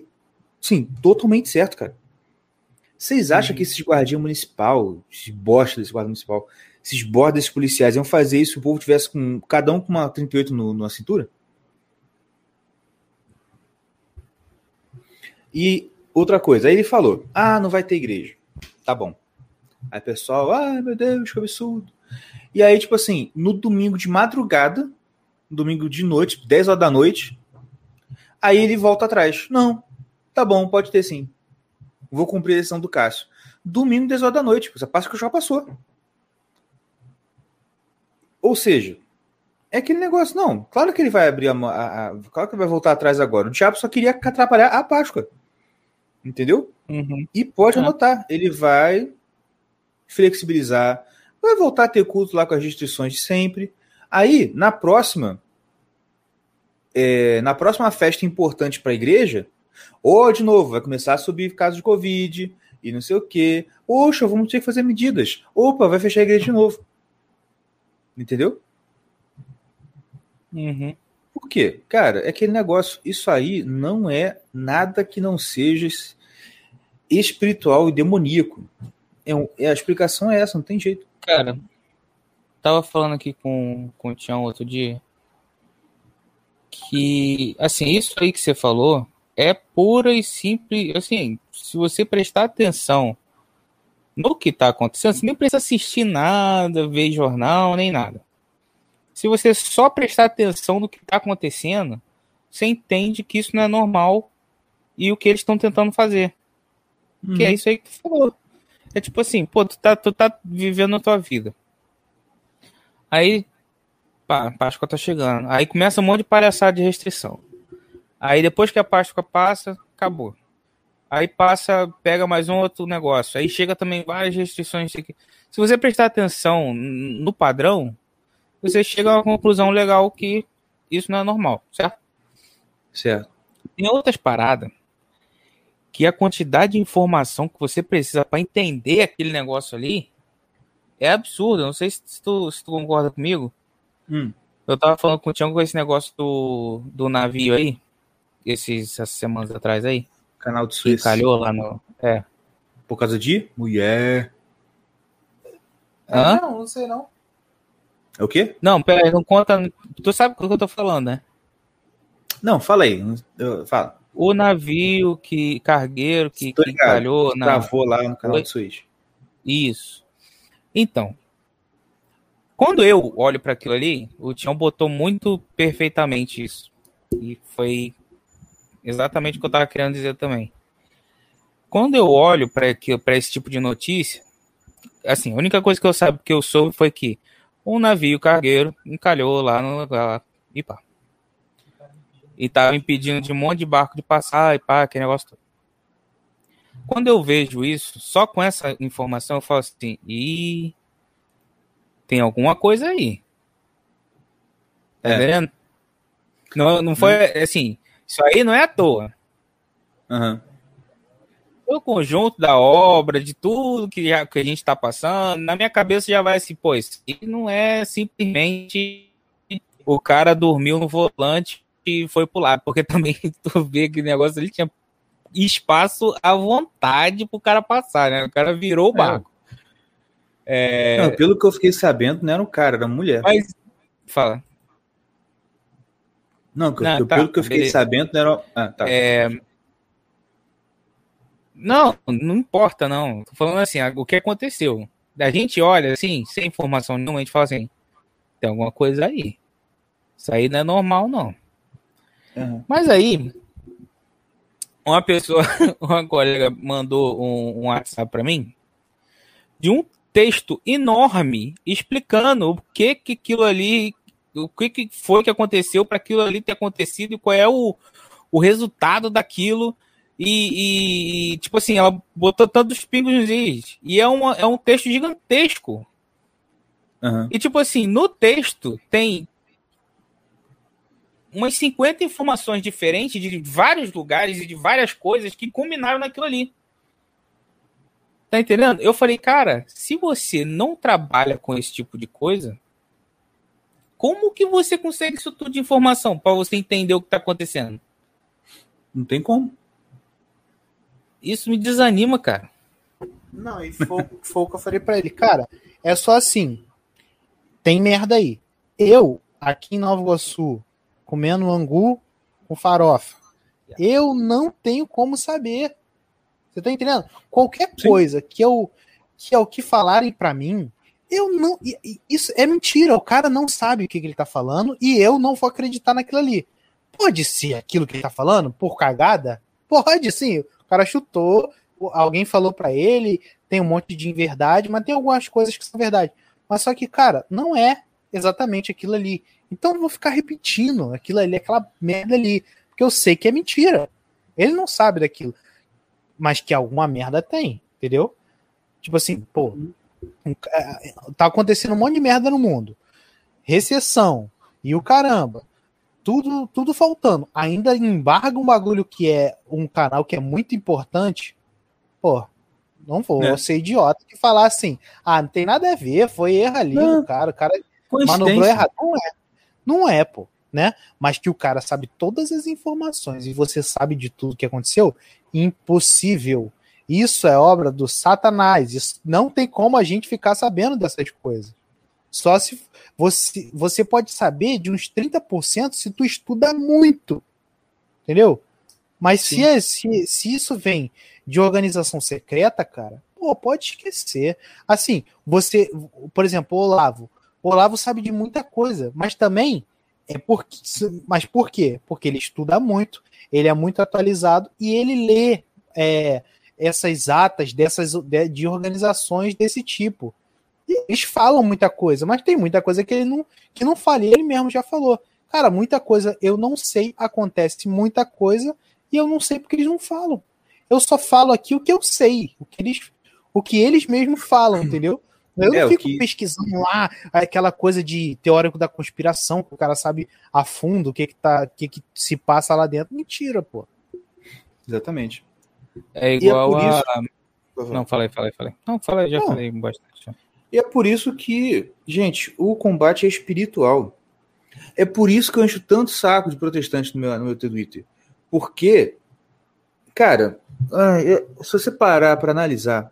sim, totalmente certo, cara. Vocês acham uhum. que esses guardinhas municipal, esses bosta desse guarda municipal, esses bordas desses policiais iam fazer isso se o povo tivesse com cada um com uma 38 no, na cintura? E outra coisa, aí ele falou: ah, não vai ter igreja. Tá bom. Aí o pessoal, ah, meu Deus, que absurdo. E aí, tipo assim, no domingo de madrugada, domingo de noite, 10 horas da noite, aí ele volta atrás. Não, tá bom, pode ter sim. Vou cumprir a decisão do Cássio. Domingo, 10 horas da noite. Essa passa que já passou. Ou seja, é aquele negócio, não. Claro que ele vai abrir a, a, a, Claro que ele vai voltar atrás agora. O diabo só queria atrapalhar a Páscoa. Entendeu? Uhum. E pode é. anotar. Ele vai flexibilizar. Vai voltar a ter culto lá com as restrições de sempre. Aí, na próxima. É, na próxima festa importante para a igreja, ou, de novo, vai começar a subir casos de Covid e não sei o quê. Poxa, vamos ter que fazer medidas. Opa, vai fechar a igreja de novo. Entendeu? Uhum. Por quê? Cara, é aquele negócio. Isso aí não é nada que não seja espiritual e demoníaco. É, é, a explicação é essa, não tem jeito. Cara, tava falando aqui com, com o Tião outro dia que, assim, isso aí que você falou é pura e simples. Assim, se você prestar atenção no que está acontecendo, você nem precisa assistir nada, ver jornal, nem nada. Se você só prestar atenção no que está acontecendo, você entende que isso não é normal e o que eles estão tentando fazer. Uhum. Que é uhum. isso aí que tu falou. É tipo assim, pô, tu tá, tu tá vivendo a tua vida. Aí, pá, Páscoa tá chegando. Aí começa um monte de palhaçada de restrição. Aí depois que a Páscoa passa, acabou. Aí passa, pega mais um outro negócio. Aí chega também várias restrições. Se você prestar atenção no padrão, você chega a uma conclusão legal que isso não é normal, certo? Certo. Tem outras paradas que a quantidade de informação que você precisa para entender aquele negócio ali é absurdo. Não sei se tu, se tu concorda comigo. Hum. Eu tava falando com o Tiago com esse negócio do, do navio aí esses, essas semanas atrás aí. Canal de Suíça. calhou lá no. É. Por causa de mulher. Hã? Não, não sei não. É o quê? Não, pera aí, não conta. Tu sabe o que eu tô falando, né? Não, fala aí. Eu, fala. O navio que cargueiro que, que calhou na travou lá no canal de Suíte. Isso. Então, quando eu olho para aquilo ali, o Tião botou muito perfeitamente isso. E foi exatamente o que eu estava querendo dizer também. Quando eu olho para esse tipo de notícia, assim, a única coisa que eu sabe que eu soube foi que um navio cargueiro encalhou lá no lá, e pá. E tava impedindo de um monte de barco de passar e pá, aquele negócio todo. Quando eu vejo isso, só com essa informação eu falo assim, e tem alguma coisa aí. Tá é. vendo? Não, não foi assim. Isso aí não é à toa. Uhum. O conjunto da obra, de tudo que, já, que a gente está passando, na minha cabeça já vai assim, pois, e não é simplesmente o cara dormiu no volante foi pular, porque também tu vê que negócio ele tinha espaço à vontade pro cara passar, né? O cara virou o é. barco. É... Não, pelo que eu fiquei sabendo, não era um cara, era uma mulher. Mas. Fala. Não, não eu, tá, pelo que eu fiquei beleza. sabendo, não era. Ah, tá. É... Não, não importa, não. Tô falando assim, o que aconteceu. A gente olha assim, sem informação nenhuma, a gente fala assim: tem alguma coisa aí. Isso aí não é normal, não. Uhum. Mas aí, uma pessoa, uma colega mandou um, um WhatsApp para mim de um texto enorme explicando o que que aquilo ali, o que, que foi que aconteceu para aquilo ali ter acontecido e qual é o, o resultado daquilo. E, e, tipo assim, ela botou tantos pingos nos is. E é, uma, é um texto gigantesco. Uhum. E tipo assim, no texto tem umas 50 informações diferentes de vários lugares e de várias coisas que combinaram naquilo ali. Tá entendendo? Eu falei, cara, se você não trabalha com esse tipo de coisa, como que você consegue isso tudo de informação para você entender o que tá acontecendo? Não tem como. Isso me desanima, cara. Não, e foi, foi o que eu falei pra ele, cara. É só assim. Tem merda aí. Eu, aqui em Nova Iguaçu, comendo angu com farofa. Eu não tenho como saber. Você tá entendendo? Qualquer Sim. coisa que eu que é o que falarem para mim, eu não. Isso é mentira. O cara não sabe o que, que, ele tá falando e eu não vou acreditar naquilo ali. Pode ser aquilo que ele tá falando por cagada? Pode sim. O cara chutou, alguém falou para ele, tem um monte de inverdade, mas tem algumas coisas que são verdade. Mas só que, cara, não é exatamente aquilo ali. Então eu vou ficar repetindo aquilo ali, aquela merda ali, porque eu sei que é mentira. Ele não sabe daquilo mas que alguma merda tem, entendeu? Tipo assim, pô, é, tá acontecendo um monte de merda no mundo. Recessão e o caramba. Tudo, tudo faltando. Ainda embarga um bagulho que é um canal que é muito importante. Pô, não vou é. ser idiota que falar assim: ah, não tem nada a ver, foi erro ali não. cara. O cara manobrou errado. Não é. Não é, pô né? Mas que o cara sabe todas as informações e você sabe de tudo que aconteceu, impossível. Isso é obra do Satanás. Isso não tem como a gente ficar sabendo dessas coisas. Só se você, você pode saber de uns 30% se tu estuda muito. Entendeu? Mas se, é, se, se isso vem de organização secreta, cara, pô, pode esquecer. Assim, você, por exemplo, o Olavo. O Olavo sabe de muita coisa, mas também é porque, mas por quê? Porque ele estuda muito, ele é muito atualizado e ele lê é, essas atas dessas de, de, organizações desse tipo. E eles falam muita coisa, mas tem muita coisa que ele não que não fala. ele mesmo já falou. Cara, muita coisa eu não sei, acontece muita coisa e eu não sei porque eles não falam. Eu só falo aqui o que eu sei, o que eles, o que eles mesmos falam, entendeu? Eu é, não fico que... pesquisando lá aquela coisa de teórico da conspiração, que o cara sabe a fundo o que que, tá, o que, que se passa lá dentro. Mentira, pô. Exatamente. É, é igual é a. Isso... Não, falei, falei, falei. Não, falei, já não. falei bastante. E é por isso que, gente, o combate é espiritual. É por isso que eu encho tanto saco de protestantes no meu, no meu Twitter. Porque, cara, se você parar para analisar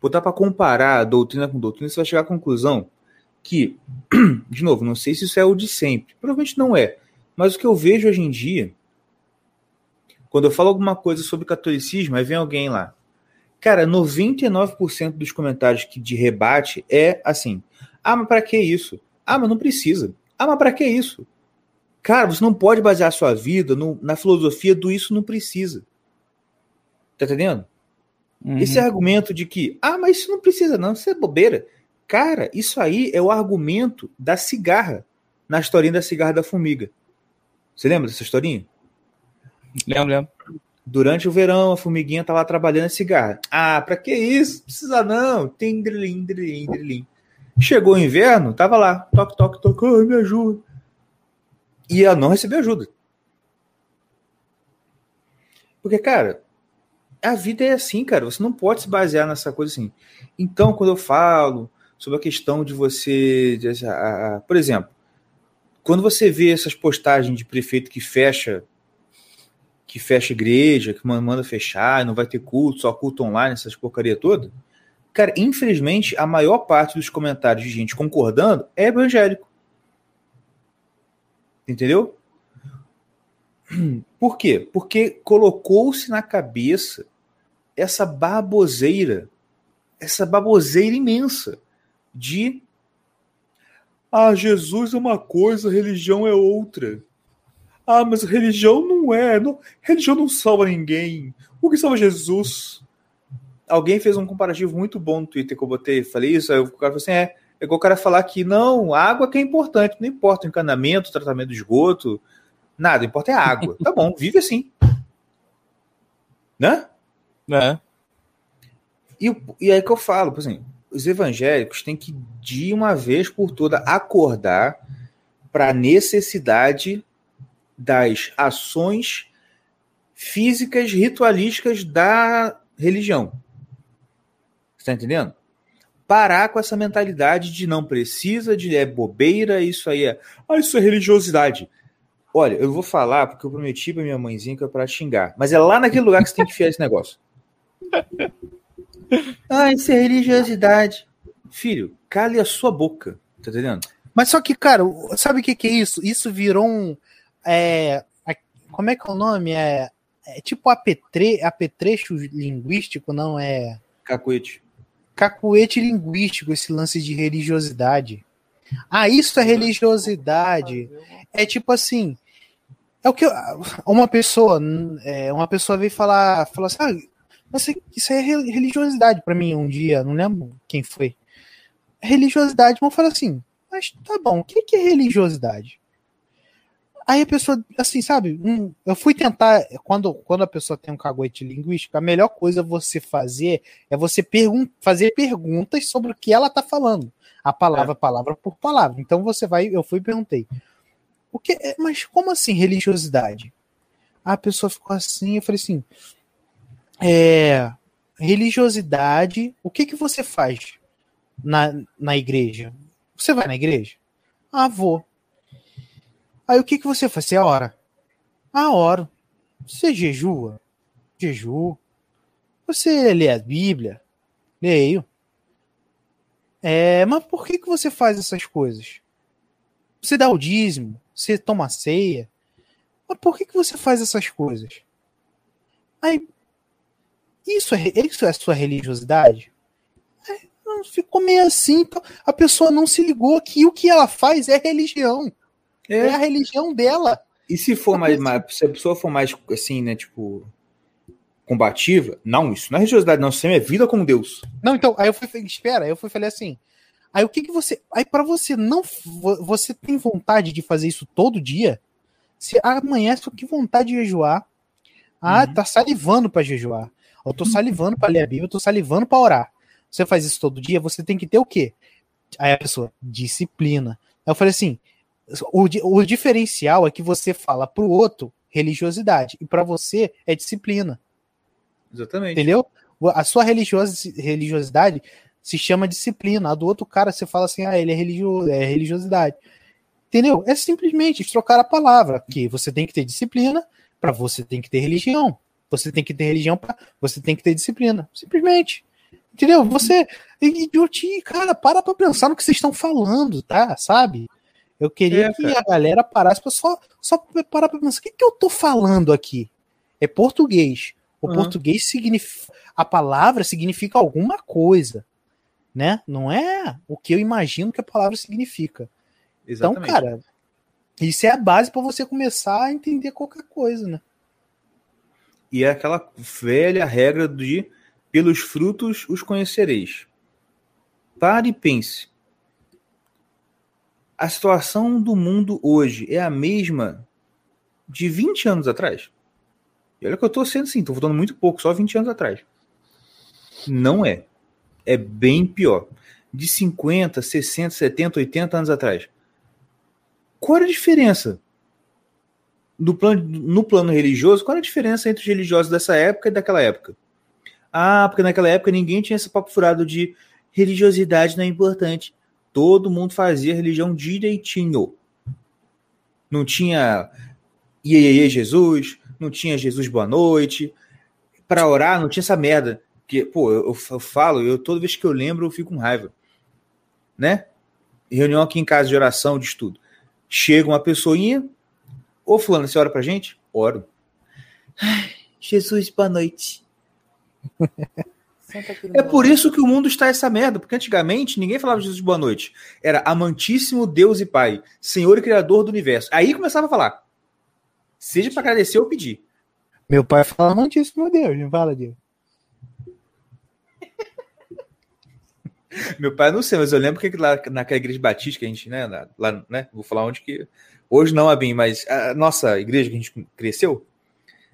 botar para comparar doutrina com doutrina, você vai chegar à conclusão que, de novo, não sei se isso é o de sempre, provavelmente não é, mas o que eu vejo hoje em dia, Quando eu falo alguma coisa sobre catolicismo, aí vem alguém lá. Cara, 99% dos comentários que de rebate é assim: ah, mas para que isso? Ah, mas não precisa. Ah, mas para que isso? Cara, você não pode basear sua vida no, na filosofia do isso não precisa. Tá entendendo? Uhum. Esse argumento de que, ah, mas isso não precisa, não, isso é bobeira. Cara, isso aí é o argumento da cigarra, na historinha da cigarra da formiga. Você lembra dessa historinha? Lembro, lembro. Durante o verão, a formiguinha tá lá trabalhando a cigarra. Ah, pra que isso? Precisa não. Tem drilim, drilim, drilim. Chegou o inverno, tava lá. Toque, toque, toque. Ai, me ajuda. E ela não recebeu ajuda. Porque, cara, a vida é assim, cara. Você não pode se basear nessa coisa assim. Então, quando eu falo sobre a questão de você. De, a, a, por exemplo, quando você vê essas postagens de prefeito que fecha que fecha igreja, que manda fechar, não vai ter culto, só culto online, essas porcaria toda. Cara, infelizmente, a maior parte dos comentários de gente concordando é evangélico. Entendeu? Por quê? Porque colocou-se na cabeça essa baboseira, essa baboseira imensa de ah, Jesus é uma coisa, religião é outra. Ah, mas religião não é. Não, religião não salva ninguém. O que salva Jesus? Alguém fez um comparativo muito bom no Twitter que eu botei, falei isso, aí o cara falou assim: é, é igual o cara falar que não, água que é importante, não importa o encanamento, tratamento do esgoto, nada, importa é água. tá bom, vive assim. Né? É. E, e aí que eu falo, por exemplo, os evangélicos têm que, de uma vez por toda, acordar para a necessidade das ações físicas ritualísticas da religião. Está entendendo? Parar com essa mentalidade de não precisa, de é bobeira, isso aí é. Ah, isso é religiosidade. Olha, eu vou falar porque eu prometi pra minha mãezinha que é pra xingar. Mas é lá naquele lugar que você tem que enfiar esse negócio. Ah, isso é religiosidade. Filho, cale a sua boca. Tá entendendo? Mas só que, cara, sabe o que, que é isso? Isso virou um. É, como é que é o nome? É, é tipo apetre, apetrecho linguístico, não é? Cacuete. Cacuete linguístico, esse lance de religiosidade. Ah, isso é religiosidade. É tipo assim. É o que uma pessoa, é, uma pessoa veio falar, falou assim, ah, isso é religiosidade para mim um dia, não lembro quem foi. Religiosidade, vamos falar assim, mas tá bom, o que, que é religiosidade? Aí a pessoa, assim, sabe? Um, eu fui tentar. Quando, quando a pessoa tem um caguete linguístico, a melhor coisa você fazer é você pergun fazer perguntas sobre o que ela tá falando. A palavra, é. palavra por palavra. Então você vai. Eu fui e perguntei. O que, é, mas como assim religiosidade? A pessoa ficou assim, eu falei assim. É, religiosidade, o que que você faz na, na igreja? Você vai na igreja? Ah, vou. Aí o que, que você faz? Você ora. Ah, oro. Você jejua? Jejuo. Você lê a Bíblia? Leio. É, mas por que, que você faz essas coisas? Você dá o dízimo? Você toma ceia? Mas por que, que você faz essas coisas? Aí, isso é, isso é a sua religiosidade? É, ficou meio assim, então a pessoa não se ligou que o que ela faz é religião. É, é a religião dela. E se for mais, mais, se a pessoa for mais assim, né, tipo combativa, não, isso não é religiosidade, não, isso é vida com Deus. Não, então, aí eu fui, espera, eu fui falei assim, aí o que que você, aí para você não, você tem vontade de fazer isso todo dia? Se amanhece, que vontade de jejuar, ah, uhum. tá salivando para jejuar, eu tô salivando para ler a Bíblia, eu tô salivando para orar. Você faz isso todo dia, você tem que ter o quê? Aí a pessoa, disciplina. Aí eu falei assim, o, o diferencial é que você fala para o outro religiosidade e para você é disciplina. Exatamente. Entendeu? A sua religiosidade se chama disciplina. A do outro cara você fala assim, ah, ele é, religio é religiosidade. Entendeu? É simplesmente trocar a palavra, que você tem que ter disciplina, para você tem que ter religião. Você tem que ter religião para você tem que ter disciplina. Simplesmente. Entendeu? Você idiotia, cara, para pra pensar no que vocês estão falando, tá? Sabe? Eu queria é, que a galera parasse pra só, só parar pra pensar: o que, que eu tô falando aqui? é português. O uhum. português significa. A palavra significa alguma coisa. Né? Não é o que eu imagino que a palavra significa. Então, Exatamente. Então, cara, isso é a base para você começar a entender qualquer coisa, né? E é aquela velha regra de pelos frutos os conhecereis. Pare e pense. A situação do mundo hoje é a mesma de 20 anos atrás? E olha que eu tô sendo assim, tô voltando muito pouco, só 20 anos atrás. Não é. É bem pior. De 50, 60, 70, 80 anos atrás. Qual era a diferença? Plano, no plano religioso, qual era a diferença entre os religiosos dessa época e daquela época? Ah, porque naquela época ninguém tinha esse papo furado de religiosidade não é importante. Todo mundo fazia religião direitinho. Não tinha iê Jesus, não tinha Jesus boa noite. Para orar, não tinha essa merda. Que, pô, eu, eu, falo, eu toda vez que eu lembro, eu fico com raiva. Né? Reunião aqui em casa de oração, de estudo. Chega uma pessoinha, ô fulano, você ora pra gente? Oro. Ai, Jesus, boa noite. É por isso que o mundo está essa merda, porque antigamente ninguém falava Jesus boa noite. Era amantíssimo Deus e Pai, Senhor e Criador do universo. Aí começava a falar. Seja para agradecer ou pedir. Meu pai fala amantíssimo Deus, não fala Deus. Meu pai não sei, mas eu lembro que lá naquela igreja batista que a gente, né, lá, né, vou falar onde que hoje não, Abim, mas a nossa igreja que a gente cresceu,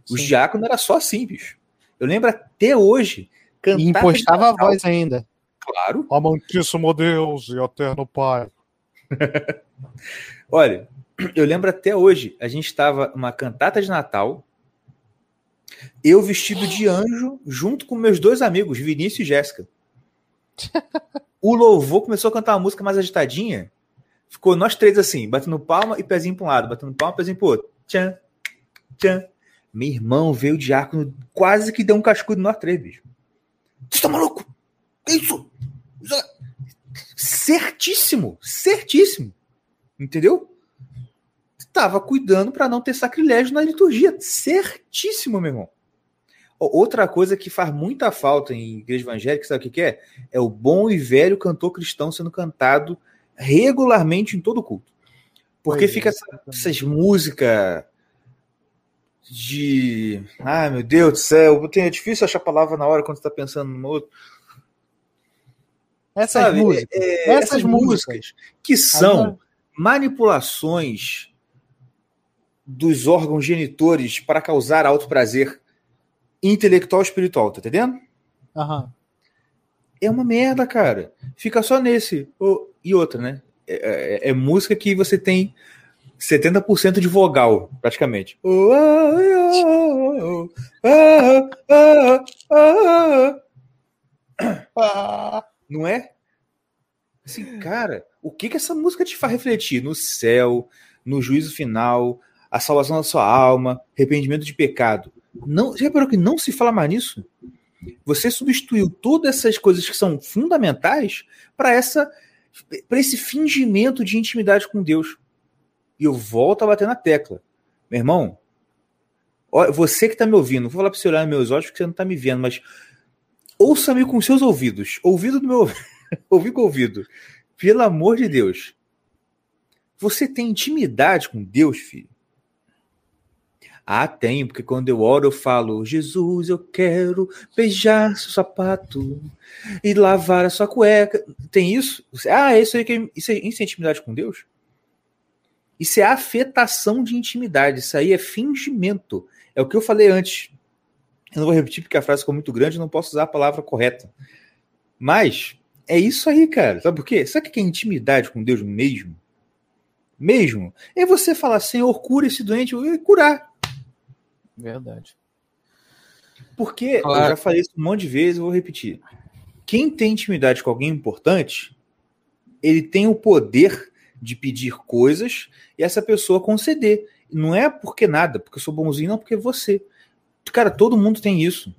Sim. os diáconos era só assim, bicho. Eu lembro até hoje cantar e impostava a voz ainda. Claro. Amantíssimo Deus e eterno Pai. Olha, eu lembro até hoje, a gente estava numa cantata de Natal, eu vestido de anjo, junto com meus dois amigos, Vinícius e Jéssica. O louvor começou a cantar uma música mais agitadinha. Ficou nós três assim, batendo palma e pezinho para um lado, batendo palma e pezinho para outro. Tchan, tchan. Meu irmão veio o diácono, quase que deu um cascudo nós três, bicho. Você tá maluco? Isso! Certíssimo, certíssimo. Entendeu? estava cuidando para não ter sacrilégio na liturgia. Certíssimo, meu irmão. Outra coisa que faz muita falta em igreja evangélica, sabe o que, é? É o bom e velho cantor cristão sendo cantado regularmente em todo culto. Porque pois fica é, essa, essas músicas de. Ai, meu Deus do céu, é difícil achar palavra na hora quando você está pensando no outro. Essas Sabe, músicas. É, essas, essas músicas, músicas que são manipulações dos órgãos genitores para causar alto prazer intelectual e espiritual, tá entendendo? Uhum. É uma merda, cara. Fica só nesse. E outra, né? É, é, é música que você tem 70% de vogal, praticamente. Não é? Assim, cara, o que que essa música te faz refletir? No céu, no juízo final, a salvação da sua alma, arrependimento de pecado. Não, você reparou que não se fala mais nisso? Você substituiu todas essas coisas que são fundamentais para essa para esse fingimento de intimidade com Deus. E eu volto a bater na tecla. Meu irmão, você que está me ouvindo, vou falar para você olhar nos meus olhos porque você não está me vendo, mas ouça-me com seus ouvidos. Ouvido do meu ouvido com ouvido. Pelo amor de Deus. Você tem intimidade com Deus, filho? Ah, tem, porque quando eu oro eu falo, Jesus, eu quero beijar seu sapato e lavar a sua cueca. Tem isso? Ah, isso aí que é, isso é, isso é intimidade com Deus? Isso é afetação de intimidade, isso aí é fingimento. É o que eu falei antes. Eu não vou repetir porque a frase ficou muito grande, eu não posso usar a palavra correta. Mas é isso aí, cara. Sabe por quê? Sabe o que é intimidade com Deus mesmo? Mesmo? É você falar, Senhor, cura esse doente e curar. Verdade. Porque, claro. eu já falei isso um monte de vezes, eu vou repetir. Quem tem intimidade com alguém importante, ele tem o poder de pedir coisas e essa pessoa conceder. Não é porque nada, porque eu sou bonzinho, não porque você. Cara, todo mundo tem isso.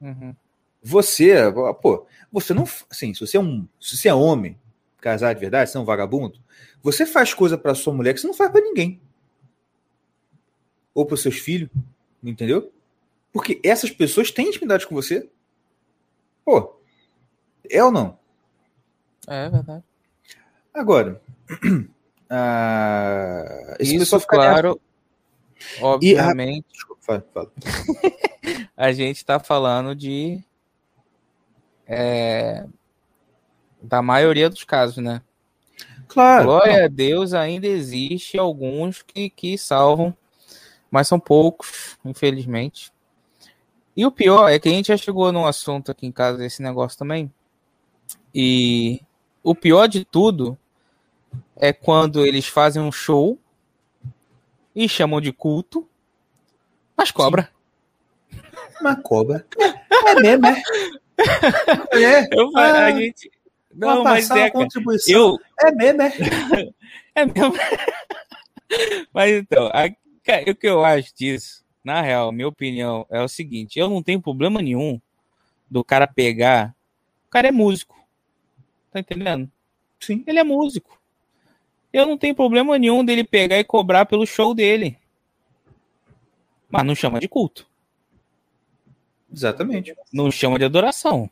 Uhum. Você, pô, você não. Assim, se você é um. Se você é homem, casado de verdade, você é um vagabundo, você faz coisa para sua mulher que você não faz para ninguém. Ou para seus filhos. Entendeu? Porque essas pessoas têm intimidade com você. Pô, é ou não? É verdade. Agora, ah, esse Isso, claro, obviamente, Fala, fala. a gente tá falando de. é, da maioria dos casos, né? Claro. Glória a Deus, ainda existe alguns que, que salvam, mas são poucos, infelizmente. E o pior é que a gente já chegou num assunto aqui em casa desse negócio também. E o pior de tudo é quando eles fazem um show e chamam de culto, mas cobra. Uma cobra. É mesmo, é? É, Eu, a Ah, gente. Não, mas passar é, contribuição. eu, É mesmo, é? É mesmo. Mas então, a- o que eu acho disso, na real, minha opinião é o seguinte: eu não tenho problema nenhum do cara pegar. O cara é músico. Tá entendendo? Sim. Ele é músico. Eu não tenho problema nenhum dele pegar e cobrar pelo show dele. Mas não chama de culto. Exatamente. Não chama de adoração.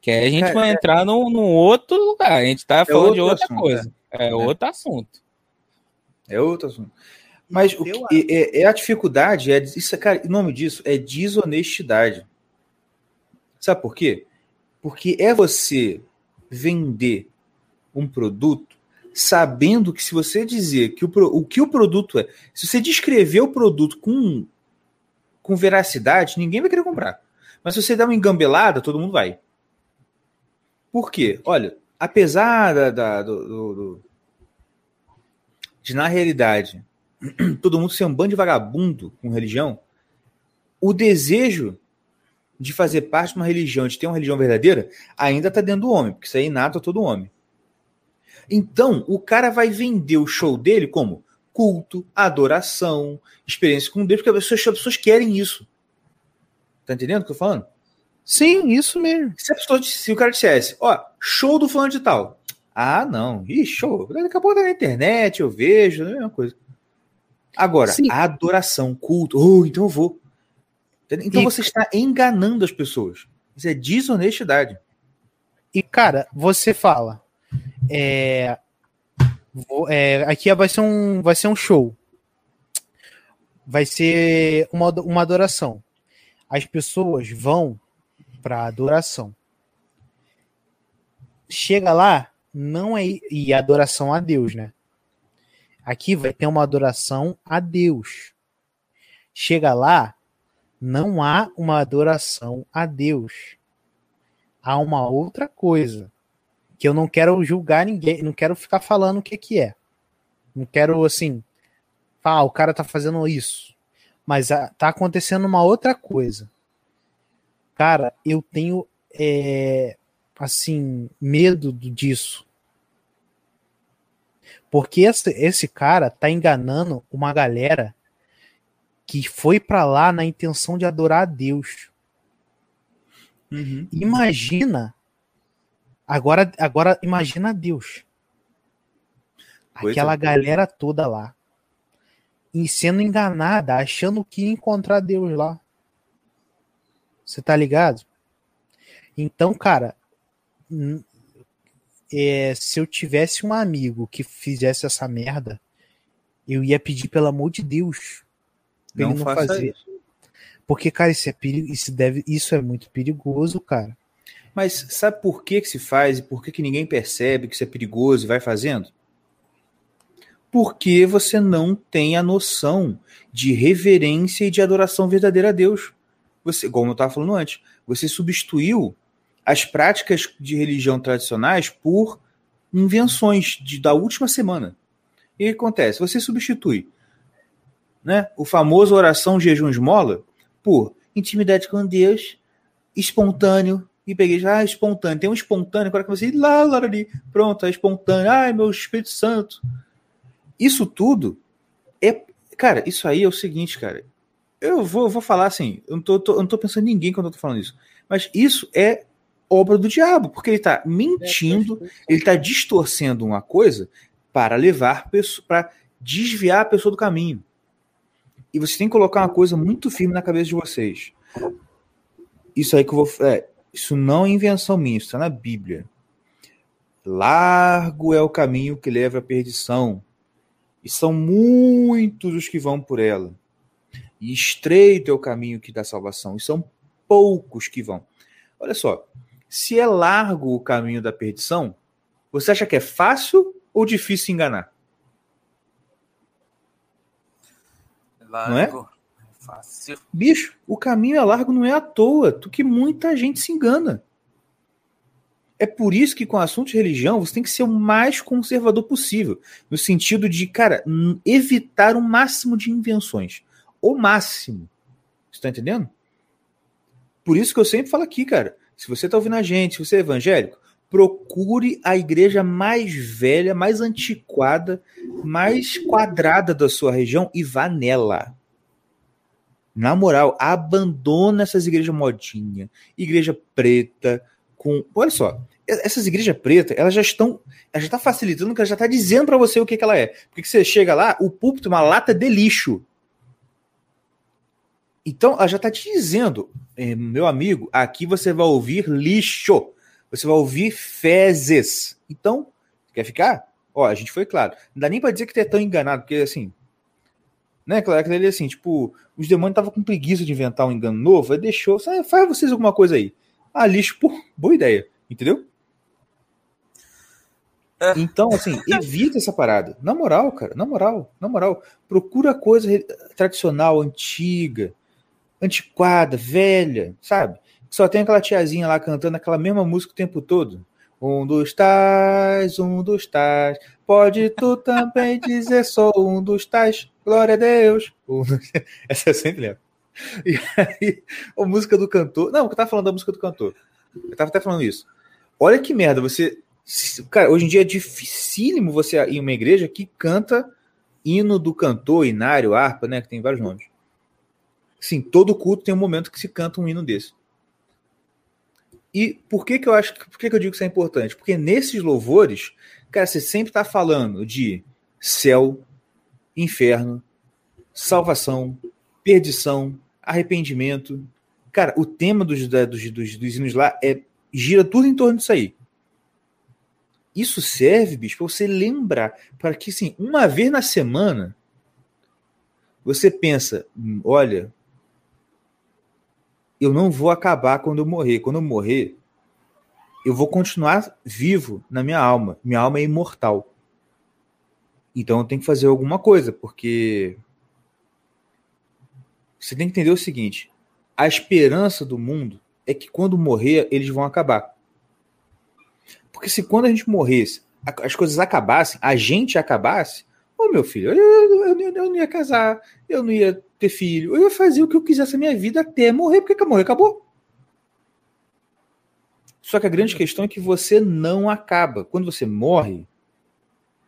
Que aí a gente É, vai é. entrar num, num outro lugar. A gente tá falando de outro outra assunto, coisa. É, outro assunto. É outro assunto. Mas o que, é, é a dificuldade, é, isso, é, cara, o nome disso é desonestidade. Sabe por quê? Porque é você vender um produto sabendo que se você dizer que o, o que o produto é, se você descrever o produto com, com veracidade, ninguém vai querer comprar. Mas se você der uma engambelada, todo mundo vai. Por quê? Olha, apesar da, da- do- do- do, de na realidade todo mundo ser um bando de vagabundo com religião, o desejo de fazer parte de uma religião, de ter uma religião verdadeira, ainda está dentro do homem, porque isso é inato a todo homem. Então, o cara vai vender o show dele como culto, adoração, experiência com Deus, porque as pessoas, as pessoas querem isso. Tá entendendo o que eu tô falando? Sim, isso mesmo. Se, a pessoa, se o cara dissesse, ó, show do fulano de tal. Ah, não. Ih, show. Daqui a pouco tá na internet, eu vejo, é a mesma coisa. Agora, Sim. a adoração, culto, oh, então eu vou. Então E- você está enganando as pessoas. Isso é desonestidade. E, cara, você fala. É, é, aqui vai ser, um, vai ser um show. Vai ser uma, uma adoração. As pessoas vão para adoração. Chega lá, não é e adoração a Deus, né? Aqui vai ter uma adoração a Deus. Chega lá, não há uma adoração a Deus. Há uma outra coisa que eu não quero julgar ninguém, não quero ficar falando o que que é. Não quero assim, ah, o cara tá fazendo isso. Mas ah, tá acontecendo uma outra coisa. Cara, eu tenho é, assim medo do- disso. Porque esse, esse cara tá enganando uma galera que foi pra lá na intenção de adorar a Deus. Imagina. Agora, agora imagina Deus. Pois Aquela é. galera toda lá. E sendo enganada, achando que ia encontrar Deus lá. Você tá ligado? Então, cara, é, se eu tivesse um amigo que fizesse essa merda, eu ia pedir pelo amor de Deus pra Não ele não faça fazer. isso. Porque, cara, isso é perigo, isso deve, isso é muito perigoso, cara. Mas sabe por que, que se faz e por que, que ninguém percebe que isso é perigoso e vai fazendo? Porque você não tem a noção de reverência e de adoração verdadeira a Deus. Você, como eu estava falando antes, você substituiu as práticas de religião tradicionais por invenções de, da última semana. E o que acontece? Você substitui né, o famoso oração jejum esmola por intimidade com Deus, espontâneo, e peguei, ah, espontâneo, tem um espontâneo, agora que você lá, lá, ali, pronto, é espontâneo, ai, meu Espírito Santo. Isso tudo é, cara, isso aí é o seguinte, cara, eu vou, vou falar assim, eu não, tô, tô- eu não tô pensando em ninguém quando eu tô falando isso, mas isso é obra do diabo, porque ele tá mentindo, ele está distorcendo uma coisa para levar para desviar a pessoa do caminho. E vocês têm que colocar uma coisa muito firme na cabeça de vocês. Isso aí que eu vou. É, isso não é invenção minha, isso está na Bíblia. Largo é o caminho que leva à perdição, e são muitos os que vão por ela. E estreito é o caminho que dá salvação, e são poucos que vão. Olha só, se é largo o caminho da perdição, você acha que é fácil ou difícil enganar? Largo. Não é? Fácil. Bicho, o caminho é largo não é à toa, tu que muita gente se engana. É por isso que com assuntos de religião você tem que ser o mais conservador possível, no sentido de, cara, evitar o máximo de invenções. O máximo. Você tá entendendo? Por isso que eu sempre falo aqui, cara, se você tá ouvindo a gente, se você é evangélico, procure a igreja mais velha, mais antiquada, mais quadrada da sua região e vá nela. Na moral, abandona essas igrejas modinha, igreja preta, com. Olha só, essas igrejas pretas, elas já estão. Ela já está facilitando, que ela já está dizendo para você o que, que ela é. Porque você chega lá, o púlpito é uma lata de lixo. Então, ela já está te dizendo, eh, meu amigo, aqui você vai ouvir lixo. Você vai ouvir fezes. Então, quer ficar? Ó, a gente foi claro. Não dá nem para dizer que tu é tão enganado, porque assim. Né, claro que ele assim, tipo, os demônios estavam com preguiça de inventar um engano novo, aí deixou, faz vocês alguma coisa aí. Ah, lixo, pô, boa ideia, entendeu? É. Então, assim, evita essa parada. Na moral, cara, na moral, na moral. Procura coisa tradicional, antiga, antiquada, velha, sabe? Só tem aquela tiazinha lá cantando aquela mesma música o tempo todo. Um dos tais, um dos tais. Pode tu também dizer sou um dos tais. Glória a Deus. Essa eu sempre lembro. E aí, a música do cantor. Não, eu tava falando da música do cantor. Eu tava até falando isso. Olha que merda, você Cara, hoje em dia é dificílimo você ir em uma igreja que canta hino do cantor, inário, harpa, né? Que tem vários nomes. Sim, todo culto tem um momento que se canta um hino desse. E por que que eu acho, por que que eu digo que isso é importante? Porque nesses louvores, cara, você sempre está falando de céu, inferno, salvação, perdição, arrependimento. Cara, o tema dos, dos, dos, dos hinos lá é gira tudo em torno disso aí. Isso serve, bicho, para você lembrar. Para que, assim, uma vez na semana, você pensa: hum, olha, eu não vou acabar quando eu morrer. Quando eu morrer, eu vou continuar vivo na minha alma. Minha alma é imortal. Então eu tenho que fazer alguma coisa, porque você tem que entender o seguinte: a esperança do mundo é que quando morrer, eles vão acabar. Porque se quando a gente morresse, as coisas acabassem, a gente acabasse, ô meu filho, eu, eu, eu, eu, não ia casar, eu não ia ter filho, eu ia fazer o que eu quisesse na minha vida até morrer, porque morrer acabou. Só que a grande questão é que você não acaba. Quando você morre,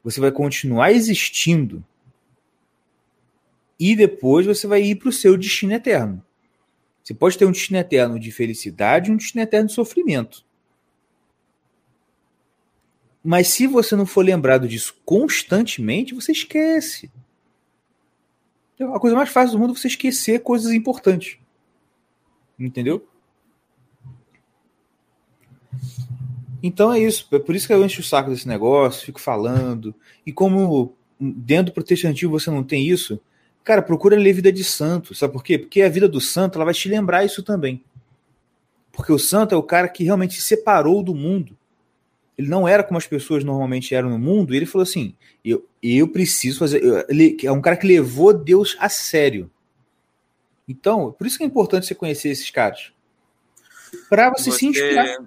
você vai continuar existindo. E depois você vai ir para o seu destino eterno. Você pode ter um destino eterno de felicidade e um destino eterno de sofrimento. Mas se você não for lembrado disso constantemente, você esquece. A coisa mais fácil do mundo é você esquecer coisas importantes. Entendeu? Então é isso. É por isso que eu encho o saco desse negócio, fico falando. E como dentro do protestantismo você não tem isso, cara, procura ler vida de santo. Sabe por quê? Porque a vida do santo ela vai te lembrar isso também. Porque o santo é o cara que realmente se separou do mundo ele não era como as pessoas normalmente eram no mundo, e ele falou assim: eu, eu preciso fazer. Eu, ele é um cara que levou Deus a sério. Então, por isso que é importante você conhecer esses caras. Para você, você, se inspirar.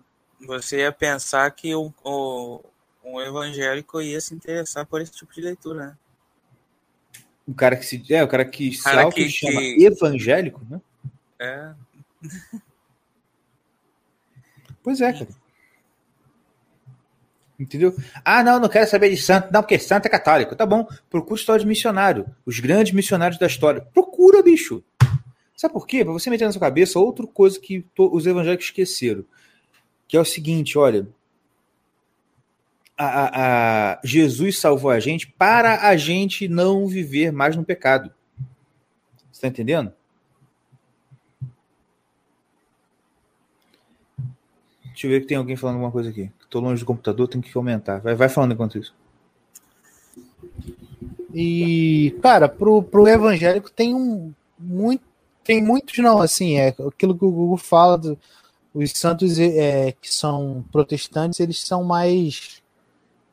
Você ia pensar que o, o, um evangélico ia se interessar por esse tipo de leitura, né? O cara que se. É, o cara que se cara que, chama que... evangélico, né? É. Pois é, cara. Entendeu? Ah, não, não quero saber de santo, não, porque santo é católico. Tá bom, procura história de missionário. Os grandes missionários da história. Procura, bicho. Sabe por quê? Para você meter na sua cabeça outra coisa que os evangélicos esqueceram. Que é o seguinte: olha. A, a, a, Jesus salvou a gente para a gente não viver mais no pecado. Você tá entendendo? Deixa eu ver que tem alguém falando alguma coisa aqui. Tô longe do computador, tem que aumentar. Vai, vai falando enquanto isso. E, cara, pro, pro evangélico tem um muito. Tem muitos não, assim, é aquilo que o Google fala, do, os santos é, que são protestantes, eles são mais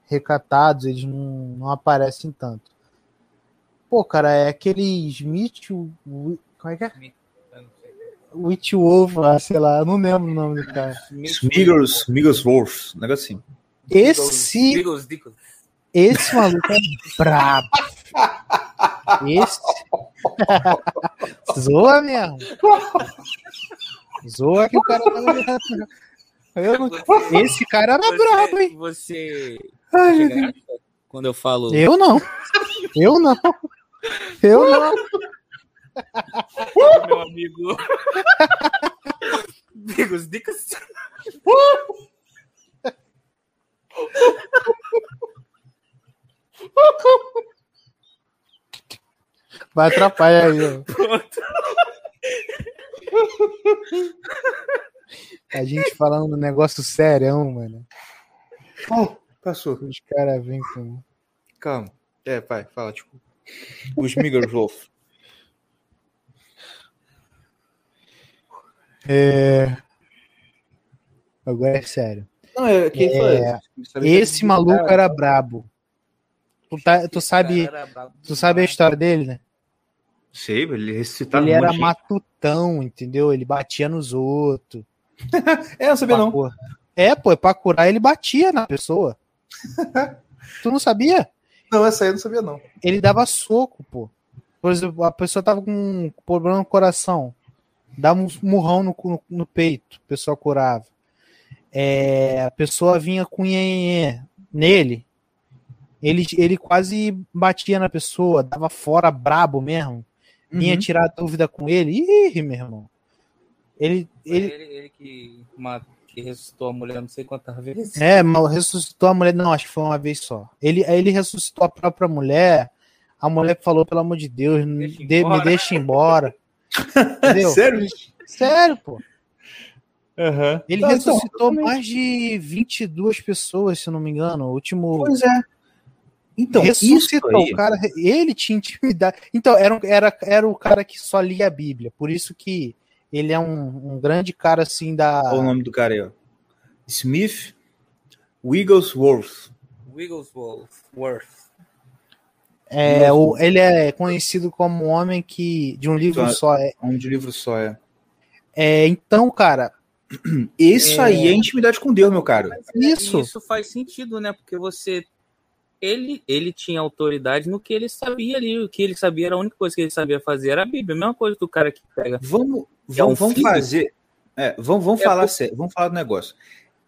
recatados, eles não, não aparecem tanto. Pô, cara, é aquele Smith. Como é que é? Witch Wolf, ah, sei lá, eu não lembro o nome do cara. Smigglers, Smigglers Wolf, um negócio assim. Esse. Esse maluco é brabo. Esse. Zoa mesmo. Zoa que o cara tá. Eu não... Esse cara era Você- brabo, hein? Você. Ai, quando eu falo. Eu não. Eu não. Eu não. Meu amigo. Amigos, dicas. Vai atrapalhar aí, ó. Pronto. A gente falando um negócio sério, mano. Passou. Os caras vêm com. Calma. É, pai, fala, tipo. Os Smigglers É... Agora é sério. Não, é quem É, foi? Esse maluco era brabo. Tu, tá- tu sabe, tu sabe a história dele, né? Sei, ele ressuscitava Ele um era matutão, entendeu? Ele batia nos outros. É, não sabia Pra não. cur- É, pô, pra curar ele batia na pessoa. tu não sabia? Não, essa aí eu não sabia não. Ele dava soco, pô. Por exemplo, a pessoa tava com um problema no coração. Dava um murrão no, no, no peito, a pessoa curava. É, a pessoa vinha com nhenhenhê nele. Ele, ele quase batia na pessoa, dava fora brabo mesmo. Vinha Uhum. tirar dúvida com ele. Ih, meu irmão. Ele, Ele, ele, ele, que, ma- que ressuscitou a mulher não sei quantas vezes. É, mas ressuscitou a mulher. Não, acho que foi uma vez só. Ele, ele ressuscitou a própria mulher. A mulher falou, pelo amor de Deus, me Deixa de- me deixa embora. Entendeu? Sério? Sério, pô. Aham. Ele então, ressuscitou mais de 22 pessoas, se não me engano. O último. Pois é. Então, ressuscitou. isso aí, O cara, ele tinha intimidade. Então, era, era, era o cara que só lia a Bíblia. Por isso que ele é um, um grande cara assim da. Olha o nome do cara aí, ó. Smith Wigglesworth. Wigglesworth. É, o, ele é conhecido como um homem que. de um livro Tá. só. É, Um de livro só, é. é, então, cara, Isso É. aí é intimidade com Deus, meu caro. Isso. Isso faz sentido, né? Porque você. Ele, ele tinha autoridade no que ele sabia ali. O que ele sabia era a única coisa que ele sabia fazer era a Bíblia. A mesma coisa do cara que pega. Vamos, É um vamos, vamos fazer. É, vamos vamos É falar por- sério, vamos falar do negócio.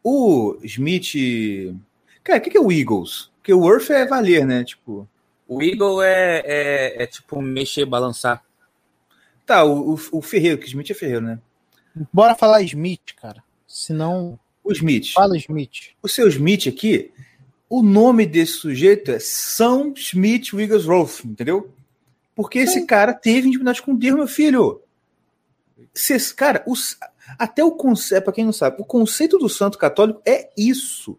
O Smith. Cara, o que, que é o Eagles? Porque o Worth é valer, né? Tipo. O Eagle é, é, é tipo mexer, balançar. Tá, o, o, o Ferreiro, que Smith é Ferreiro, né? bora falar Smith, cara. Senão, O Smith. fala Smith. O seu Smith aqui, o nome desse sujeito é São Smith Wigglesworth, entendeu? Porque esse cara teve intimidade com Deus, meu filho. Se esse cara, os- até o conceito, para quem não sabe, o conceito do santo católico é isso.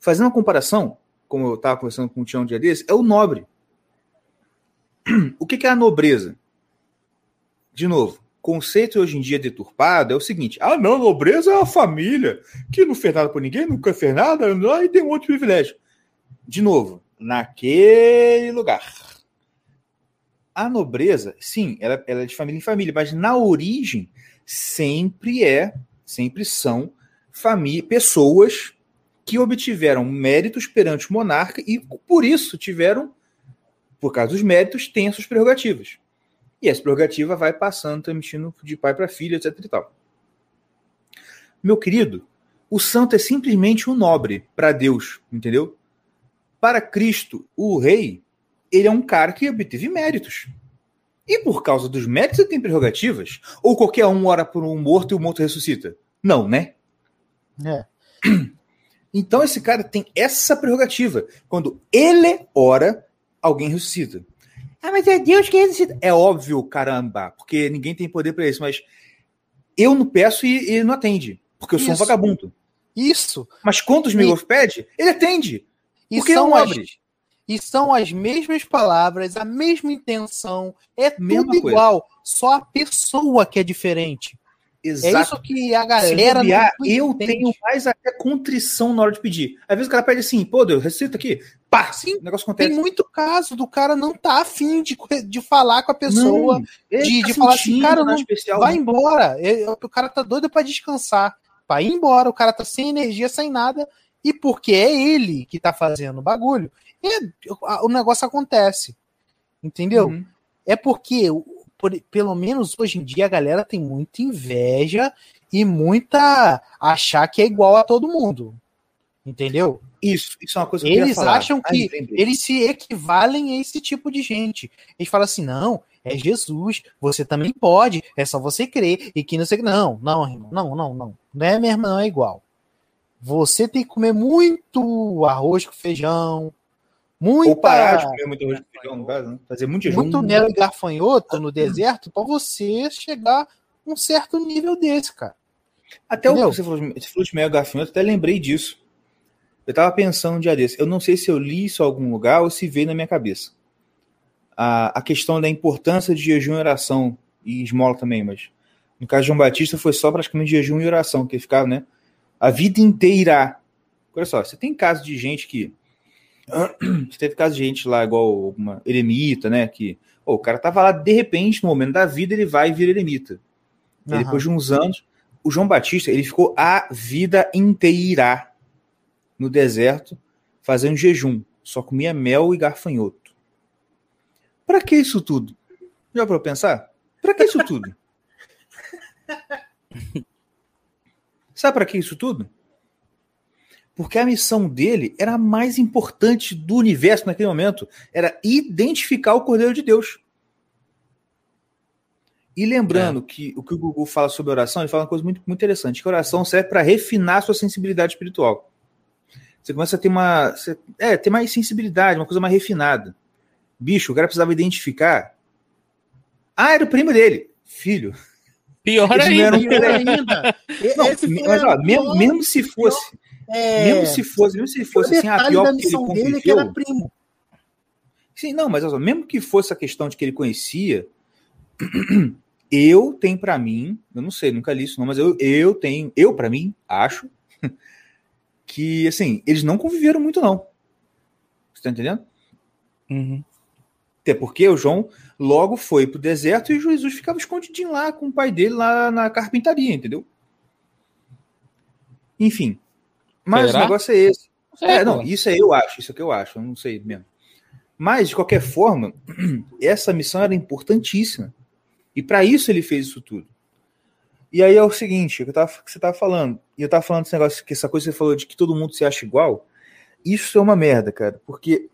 Fazendo uma comparação, como eu estava conversando com o Tião um dia desse, é o nobre. O que, que é a nobreza? De novo, conceito hoje em dia deturpado é o seguinte: ah, não, nobreza é a família que não fez nada por ninguém, nunca fez nada, e tem um outro privilégio. De novo, naquele lugar. A nobreza, sim, ela, ela é de família em família, mas na origem sempre é, sempre são pessoas que obtiveram méritos perante o monarca e por isso tiveram, por causa dos méritos, têm as suas prerrogativas. E essa prerrogativa vai passando, transmitindo de pai para filho, etc e tal. Meu querido, o santo é simplesmente um nobre para Deus, entendeu? Para Cristo, o rei, ele é um cara que obteve méritos. E por causa dos méritos ele tem prerrogativas? Ou qualquer um ora por um morto e o morto ressuscita? Não, né? É. Então esse cara tem essa prerrogativa. Quando ele ora, alguém ressuscita. Ah, mas é Deus que ressuscita. É óbvio, caramba, porque ninguém tem poder para isso, mas eu não peço e ele não atende, porque eu sou Isso. um vagabundo. Isso. Mas quando os E- Migos pede, ele atende. E Porque são, não as, abre. e são as mesmas palavras, a mesma intenção, é Mesma tudo coisa. igual, só a pessoa que é diferente. É Exato. isso que a galera bobear, não eu entende. tenho mais até contrição na hora de pedir. Às vezes o cara pede assim, pô, Deus, recita aqui. Pá, Sim, o negócio Tem acontece. muito caso do cara não tá afim de, de falar com a pessoa, Não, de- tá de falar assim, cara, não- especial, vai né? embora. É, O cara tá doido pra descansar, pra ir embora. O cara tá sem energia, sem nada. E porque é ele que tá fazendo o bagulho, é- o negócio acontece. Entendeu? Uhum. É porque, por- pelo menos hoje em dia, a galera tem muita inveja e muita achar que é igual a todo mundo. Entendeu? Isso, isso é uma coisa que Eles acham que lembrei. eles se equivalem a esse tipo de gente. Eles falam assim: não, é Jesus, você também pode, é só você crer. E que não sei. Não, não, irmão, não, não, não. Não é mesmo, não é igual. Você tem que comer muito arroz com feijão, muita, Ou parar de comer muito arroz com feijão, no caso, né? Fazer muito jejum. muito mel e garfanhoto no deserto para você chegar a um certo nível desse, cara. Até o Entendeu? você falou, de- você falou de mel gafanhoto, até lembrei disso. Eu tava pensando um dia desse. Eu não sei se eu li isso em algum lugar ou se veio na minha cabeça. A, a questão da importância de jejum e oração, e esmola também, mas no caso de João Batista foi só praticamente jejum e oração, que ele ficava, né? A vida inteira. Olha só, você tem caso de gente que. Você teve caso de gente lá, igual uma eremita, né? Que pô, o cara tava lá, de repente, no momento da vida, ele vai vira eremita. E Aham. depois de uns anos, o João Batista, ele ficou a vida inteira no deserto fazendo jejum. Só comia mel e garfanhoto. Pra que isso tudo? Já para pensar? Pra que isso tudo? Sabe pra que isso tudo? Porque a missão dele era a mais importante do universo naquele momento. Era identificar o Cordeiro de Deus. E lembrando que o que o Gugu fala sobre oração, ele fala uma coisa muito, muito interessante: que a oração serve para refinar a sua sensibilidade espiritual. Você começa a ter uma. você- é, ter mais sensibilidade, uma coisa mais refinada. Bicho, o cara precisava identificar. Ah, era o primo dele. Filho. Pior Eles não ainda. eram- Pior ainda. Não, mas ó, mesmo, pior- mesmo se fosse. É, Mesmo se fosse, mesmo se fosse assim, a pior da porque ele dele é que era primo. Sim, não, mas olha mesmo que fosse a questão de que ele conhecia, eu tenho pra mim, eu não sei, nunca li isso não, mas eu, eu tenho, eu pra mim, acho que, assim, eles não conviveram muito não. Você tá entendendo? Uhum. Até porque o João logo foi pro deserto e Jesus ficava escondidinho lá com o pai dele lá na carpintaria, entendeu? Enfim. Mas Será? o negócio é esse. É, não, isso é eu acho, isso é o que eu acho, eu não sei mesmo. Mas, de qualquer forma, essa missão era importantíssima. E para isso ele fez isso tudo. E aí é o seguinte, o que, eu tava, que você tava falando, e eu tava falando desse negócio, que essa coisa que você falou de que todo mundo se acha igual, isso é uma merda, cara, porque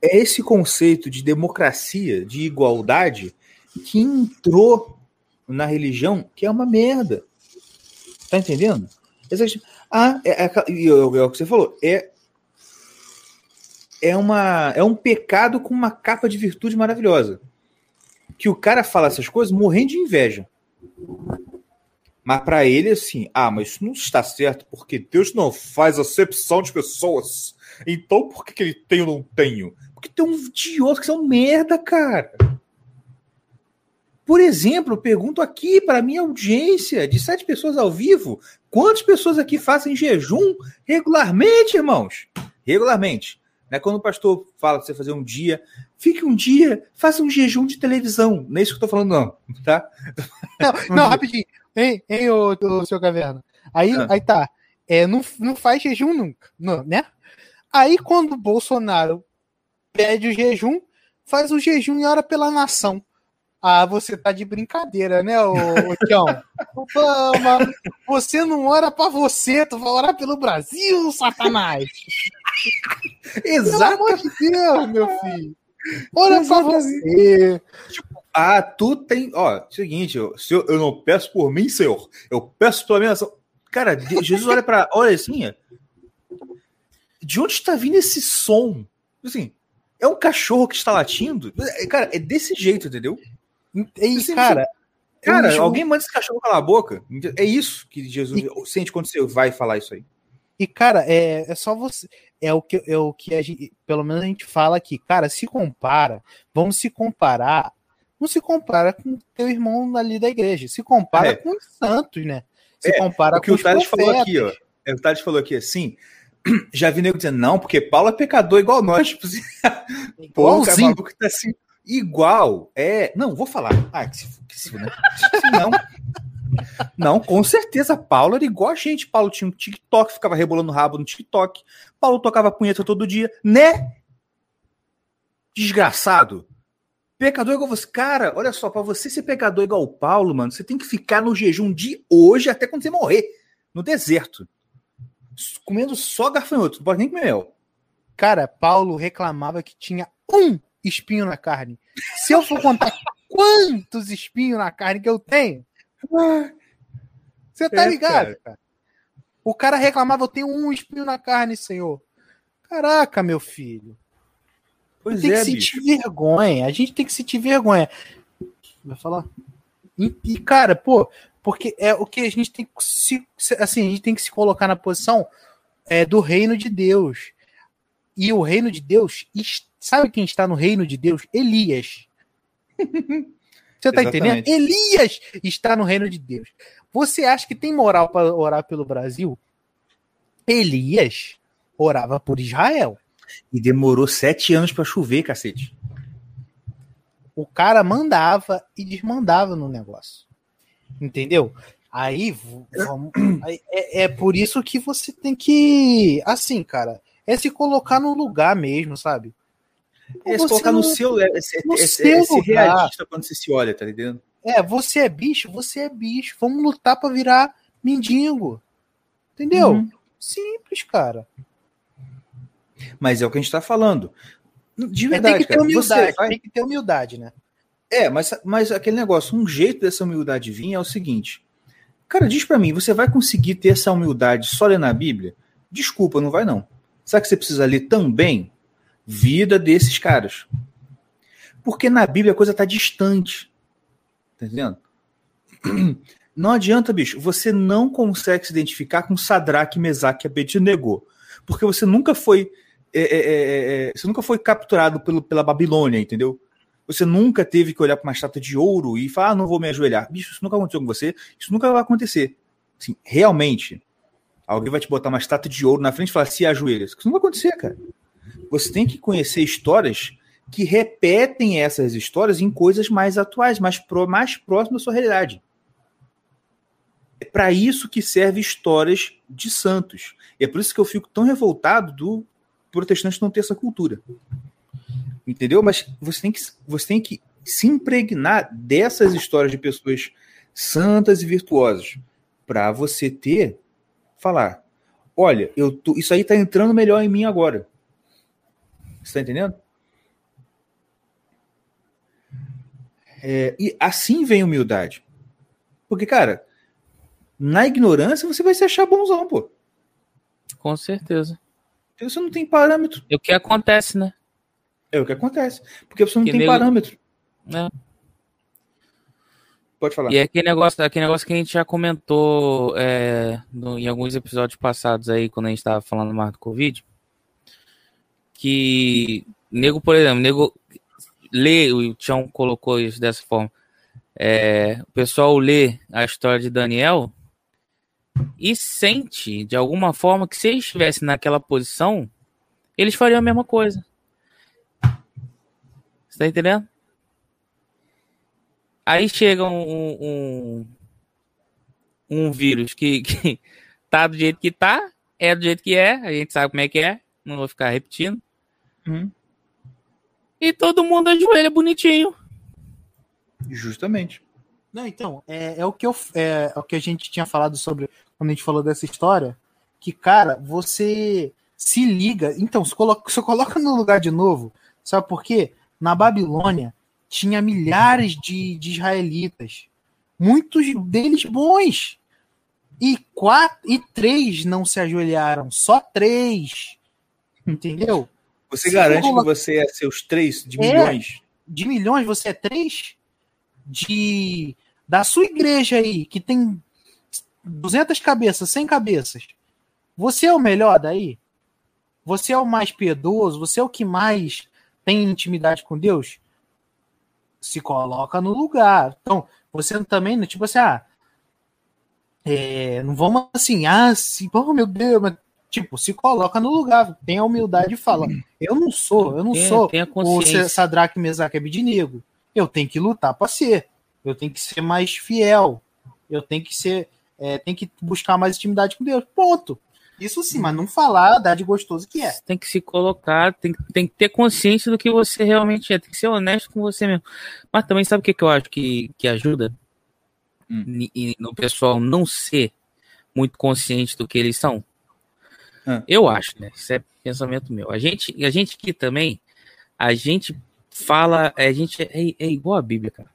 é esse conceito de democracia, de igualdade, que entrou na religião, que é uma merda. Tá entendendo? Essa- Ah, é, é, e é o que você falou, é é uma é um pecado com uma capa de virtude maravilhosa. Que o cara fala essas coisas morrendo de inveja. Mas para ele assim, ah, mas isso não está certo porque Deus não faz acepção de pessoas. Então por que, que ele tem ou não tenho? Porque tem um idiota que são merda, cara. Por exemplo, pergunto aqui para minha audiência de sete pessoas ao vivo, quantas pessoas aqui fazem jejum regularmente, irmãos? Regularmente. Não é quando o pastor fala para você fazer um dia, fique um dia, faça um jejum de televisão. Não é isso que eu tô falando, não, tá? Não, não, rapidinho. Hein, hein ô, ô, seu caverna. Aí, Ah. aí tá. É, não, não faz jejum nunca, não, né? Aí quando o Bolsonaro pede o jejum, faz o jejum e ora pela nação. Ah, você tá de brincadeira, né, ô, ô Tião? Fama, você não ora pra você, tu vai orar pelo Brasil, Satanás. Pelo Exato. amor de Deus, meu filho. Ora pra você. Ah, tu tem. Ó, seguinte, eu, se eu, eu não peço por mim, Senhor. Eu peço pela minha. Cara, Jesus olha para. Olha assim. De onde está vindo esse som? Assim, É um cachorro que está latindo. É, cara, é desse jeito, entendeu? E, cara, cara, alguém manda esse cachorro calar a boca. É isso que Jesus e... sente quando você vai falar isso aí. E, cara, é, é só você. É o que, é o que a gente, pelo menos a gente fala aqui. Cara, se compara, vamos se comparar. Não se compara com teu irmão ali da igreja. Se compara é. com os santos, né? Se é, compara o que com o Thales falou aqui, ó. É, o Thales falou aqui assim. Já vi nego dizendo, não, porque Paulo é pecador igual nós. Tipo, assim, Pô, o que tá assim. Igual. É. Não, vou falar. Ah, que se, que se né? Não. Não, com certeza. Paulo era igual a gente. Paulo tinha um TikTok, ficava rebolando o rabo no TikTok. Paulo tocava punheta todo dia, né? Desgraçado. Pecador igual você. Cara, olha só, para você ser pecador igual o Paulo, mano, você tem que ficar no jejum de hoje até quando você morrer. No deserto. Comendo só garfanhoto. Não pode nem comer mel. Cara, Paulo reclamava que tinha um espinho na carne. Se eu for contar quantos espinhos na carne que eu tenho, você tá é, ligado, cara. cara? O cara reclamava, eu tenho um espinho na carne, senhor. Caraca, meu filho. Pois tem é, que sentir bicho. vergonha. A gente tem que sentir vergonha. Vai falar? E, e, cara, pô, porque é o que a gente tem que se, assim, a gente tem que se colocar na posição é, do reino de Deus. E o reino de Deus, sabe quem está no reino de Deus? Elias. Você tá entendendo? Elias está no reino de Deus. Você acha que tem moral para orar pelo Brasil? Elias orava por Israel. E demorou sete anos para chover, cacete. O cara mandava e desmandava no negócio. Entendeu? Aí, vamos, aí é, é, por isso que você tem que. Assim, cara, é se colocar no lugar mesmo, sabe? É se colocar no, no seu. É, no é, seu é, realista quando você se olha, tá entendendo? É, você é bicho, você é bicho. Vamos lutar para virar mendigo. Entendeu? Uhum. Simples, cara. Mas é o que a gente tá falando. De verdade, é, tem que ter humildade, vai... tem que ter humildade, né? É, mas, mas aquele negócio, um jeito dessa humildade vir é o seguinte. Cara, diz para mim, você vai conseguir ter essa humildade só ler na Bíblia? Desculpa, não vai não. Sabe que você precisa ler também vida desses caras. Porque na Bíblia a coisa está distante. Tá entendendo? Não adianta, bicho. Você não consegue se identificar com Sadraque, Mesaque e Abednego. Porque você nunca foi. É é, é, é, é, você nunca foi capturado pelo, pela Babilônia, entendeu? Você nunca teve que olhar para uma estátua de ouro e falar, ah, não vou me ajoelhar. Bicho, isso nunca aconteceu com você. Isso nunca vai acontecer. Assim, realmente, alguém vai te botar uma estátua de ouro na frente e falar, se ajoelha. Isso não vai acontecer, cara. Você tem que conhecer histórias que repetem essas histórias em coisas mais atuais, mais, pro, mais próximas da sua realidade. É para isso que serve histórias de santos. E é por isso que eu fico tão revoltado do protestante não ter essa cultura. Entendeu? Mas você tem que, você tem que se impregnar dessas histórias de pessoas santas e virtuosas para você ter falar, olha, eu tô, isso aí está entrando melhor em mim agora. Você tá entendendo? É, e assim vem humildade. Porque, cara, na ignorância você vai se achar bonzão, pô. Com certeza. Porque você não tem parâmetro. É o que acontece, né? É o que acontece. Porque você não que tem nego... parâmetro. É. Pode falar. E é aquele negócio, aquele negócio que a gente já comentou é, no, em alguns episódios passados aí, quando a gente estava falando mais do Covid que nego, por exemplo, nego lê, o Tião colocou isso dessa forma. É, o pessoal lê a história de Daniel e sente de alguma forma que se eles estivessem naquela posição, eles fariam a mesma coisa. Você tá entendendo? Aí chega um, um, um vírus que, que tá do jeito que tá, é do jeito que é, a gente sabe como é que é, não vou ficar repetindo. Uhum. E todo mundo ajoelha bonitinho. Justamente. Não, então, é, é, o que eu, é, é, o que a gente tinha falado sobre quando a gente falou dessa história. Que, cara, você se liga. Então, se coloca, se coloca no lugar de novo. Sabe por quê? Na Babilônia tinha milhares de, de israelitas. Muitos deles bons. E quatro e três não se ajoelharam. Só três. Entendeu? Você garante que você é seus três de é, milhões? De milhões, você é três? De da sua igreja aí, que tem 200 cabeças, 100 cabeças. Você é o melhor daí? Você é o mais piedoso? Você é o que mais tem intimidade com Deus? Se coloca no lugar. Então, você também, tipo assim, ah, é, não vamos assim, ah, se, oh meu Deus, mas, tipo, se coloca no lugar, tem a humildade e fala, eu não sou, eu não tem, sou tem o Sadraque, Mesaque Abidnego, eu tenho que lutar para ser, eu tenho que ser mais fiel, eu tenho que ser, é, tenho que buscar mais intimidade com Deus, ponto. Isso sim, mas não falar dar de gostoso que é. Tem que se colocar, tem, tem que ter consciência do que você realmente é, tem que ser honesto com você mesmo. Mas também sabe o que, que eu acho que, que ajuda? hum. e no pessoal não ser muito consciente do que eles são? Hum. Eu acho, né? Isso é pensamento meu. A gente, a gente aqui também, a gente fala, a gente é, é igual a Bíblia, cara.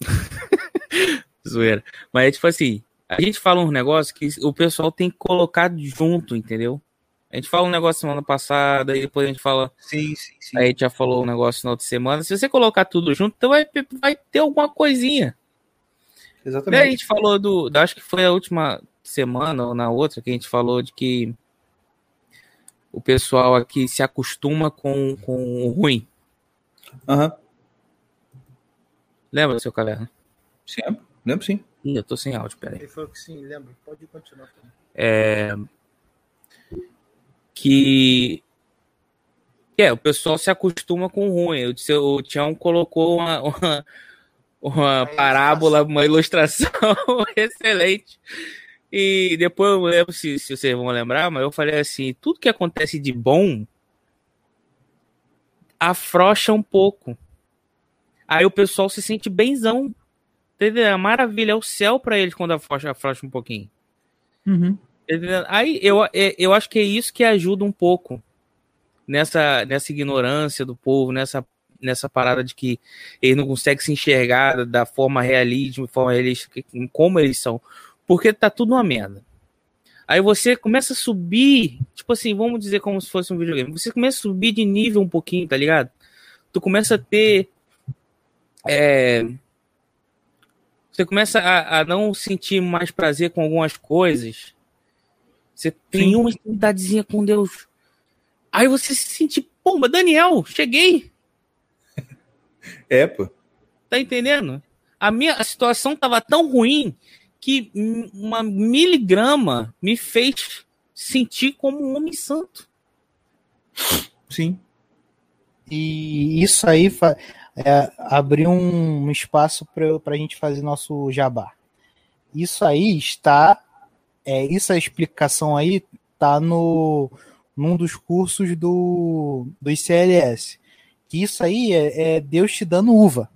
Zoeira. Mas é tipo assim, a gente fala um negócio que o pessoal tem que colocar junto, entendeu? A gente fala um negócio semana passada, e depois a gente fala. Sim, sim, sim. Aí a gente já falou um negócio na outra semana. Se você colocar tudo junto, então vai, vai ter alguma coisinha. Exatamente. a gente falou do. Acho que foi a última semana ou na outra que a gente falou de que o pessoal aqui se acostuma com, com o ruim. Aham. Uhum. Lembra, seu caverna? Sim, lembro sim. Ih, eu tô sem áudio, peraí. Ele falou que sim, lembro. Pode continuar. Também. É. Que. É, o pessoal se acostuma com o ruim. O, o Tião colocou uma, uma uma parábola, uma ilustração excelente. E depois eu lembro se, se vocês vão lembrar, mas eu falei assim: tudo que acontece de bom afrouxa um pouco. Aí o pessoal se sente benzão. Entendeu? A maravilha é o céu para eles quando afrouxa, afrouxa um pouquinho. Uhum. Aí eu, é, eu acho que é isso que ajuda um pouco nessa, nessa ignorância do povo, nessa nessa parada de que ele não consegue se enxergar da forma realismo, forma realística, como eles são, porque tá tudo uma merda. Aí você começa a subir, tipo assim, vamos dizer como se fosse um videogame. Você começa a subir de nível um pouquinho, tá ligado? Tu começa a ter. É, você começa a, a, não sentir mais prazer com algumas coisas. Você tem uma intimidadezinha com Deus. Aí você se sente, pô, Daniel, cheguei. É, pô. Tá entendendo? A minha a situação tava tão ruim que uma miligrama me fez sentir como um homem santo. Sim. E isso aí é, abriu um espaço para a gente fazer nosso jabá. Isso aí está. É, essa explicação aí tá no num dos cursos do, do ICLS que isso aí é, é Deus te dando uva.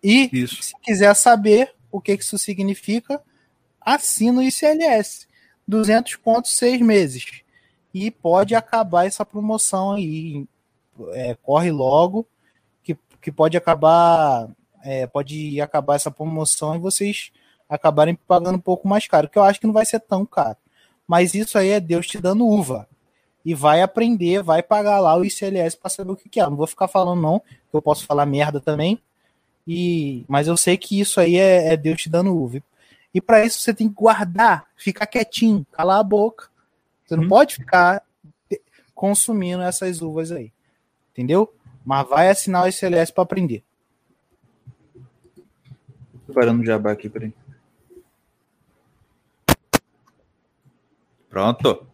E isso. se quiser saber o que isso significa, assina o ICLS. 200 pontos, seis meses. E pode acabar essa promoção aí. É, corre logo, que, pode acabar. É, pode acabar essa promoção e vocês acabarem pagando um pouco mais caro, que eu acho que não vai ser tão caro. Mas isso aí é Deus te dando uva e vai aprender, vai pagar lá o ICLS para saber o que, que é. Não vou ficar falando, não, que eu posso falar merda também. E, mas eu sei que isso aí é, é Deus te dando uva. E para isso você tem que guardar, ficar quietinho, calar a boca. Você não hum. pode ficar consumindo essas uvas aí. Entendeu? Mas vai assinar o ICLS para aprender. Parando o jabá aqui, peraí. Pronto.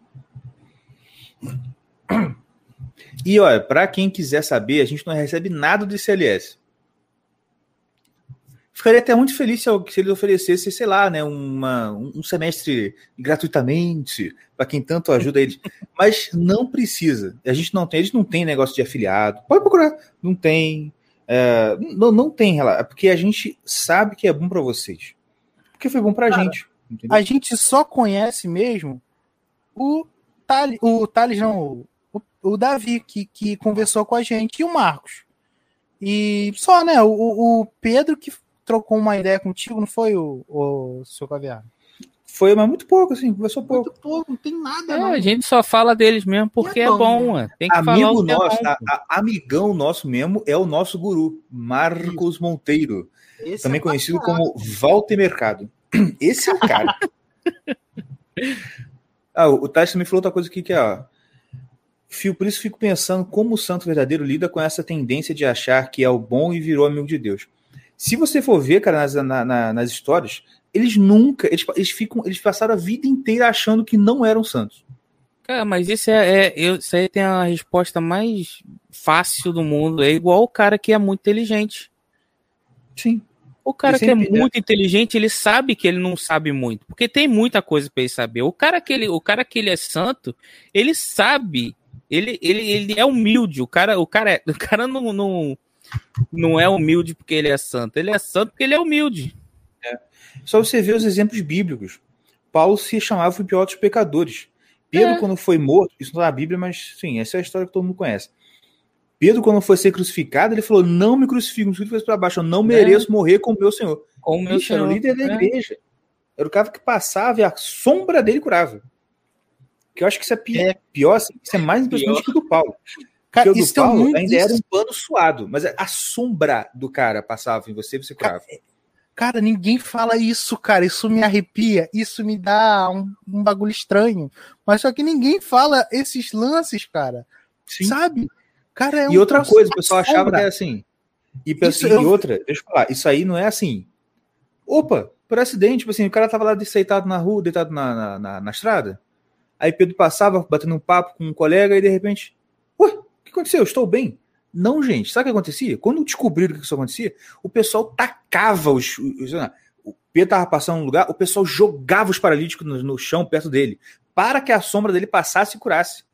E olha, para quem quiser saber, a gente não recebe nada do ICLS. Ficaria até muito feliz se, se eles oferecessem, sei lá, né, uma, um semestre gratuitamente para quem tanto ajuda eles. Mas não precisa. A gente não tem, eles não tem negócio de afiliado. Pode procurar. Não tem. É, não, não tem, é porque a gente sabe que é bom para vocês. Porque foi bom para a gente. Entendeu? A gente só conhece mesmo o Thales, o Thales não, o, o Davi, que, que conversou com a gente, e o Marcos. E só, né? O, o Pedro que trocou uma ideia contigo, não foi o, o seu caviar? Foi, mas muito pouco, assim, conversou pouco. Muito pouco, não tem nada, É, não. a gente só fala deles mesmo porque É é bom, bom, mano. Tem que falar Amigo o que é nosso, bom, a- a- amigão nosso mesmo é o nosso guru, Marcos Monteiro, Esse também é conhecido bacana. como Walter Mercado. Esse é o cara. ah, o Tati também falou outra coisa aqui que é, ó. Fio, por isso fico pensando como o santo verdadeiro lida com essa tendência de achar que é o bom e virou amigo de Deus. Se você for ver, cara, nas, na- na- nas histórias, eles nunca, eles, eles ficam, eles passaram a vida inteira achando que não eram santos. Cara, mas isso é, é- eu, isso aí tem a resposta mais fácil do mundo. É igual o cara que é muito inteligente. Sim. O cara que é sempre- muito inteligente, ele sabe que ele não sabe muito, porque tem muita coisa pra ele saber. O cara que ele, o cara que ele é santo, ele sabe, ele, ele, ele é humilde. O cara, o cara, é, o cara não, não, não é humilde porque ele é santo. Ele é santo porque ele é humilde. Só você ver os exemplos bíblicos. Paulo se chamava de outros pecadores. Pedro, É. quando foi morto, isso não é na Bíblia, mas sim, essa é a história que todo mundo conhece. Pedro, quando foi ser crucificado, ele falou: Não me crucifique, me para baixo, eu não mereço morrer como meu Senhor. Com o meu Bicho, era o senhor. líder da né? igreja. Era o cara que passava e a sombra dele curava. Que eu acho que isso é, pi- É. pior, assim, isso é mais impressionante que o do Paulo. Cara, Porque o do isso Paulo muito ainda era um pano suado, mas a sombra do cara passava em você e você curava. Cara, ninguém fala isso, cara. Isso me arrepia. Isso me dá um, um bagulho estranho. Mas só que ninguém fala esses lances, cara. Sim. Sabe? Cara, é E um outra coisa, o pessoal achava que era assim. E, Isso e eu- outra, deixa eu falar, isso aí não é assim. Opa, por acidente, tipo assim, o cara tava lá deitado na rua, deitado na, na, na, na estrada. Aí Pedro passava, batendo um papo com um colega, e de repente, que aconteceu? Estou bem. Não, gente, sabe o que acontecia? Quando descobriram que isso acontecia, o pessoal tacava os. os- o Pedro tava passando num lugar, o pessoal jogava os paralíticos no, no chão perto dele, para que a sombra dele passasse e curasse. tá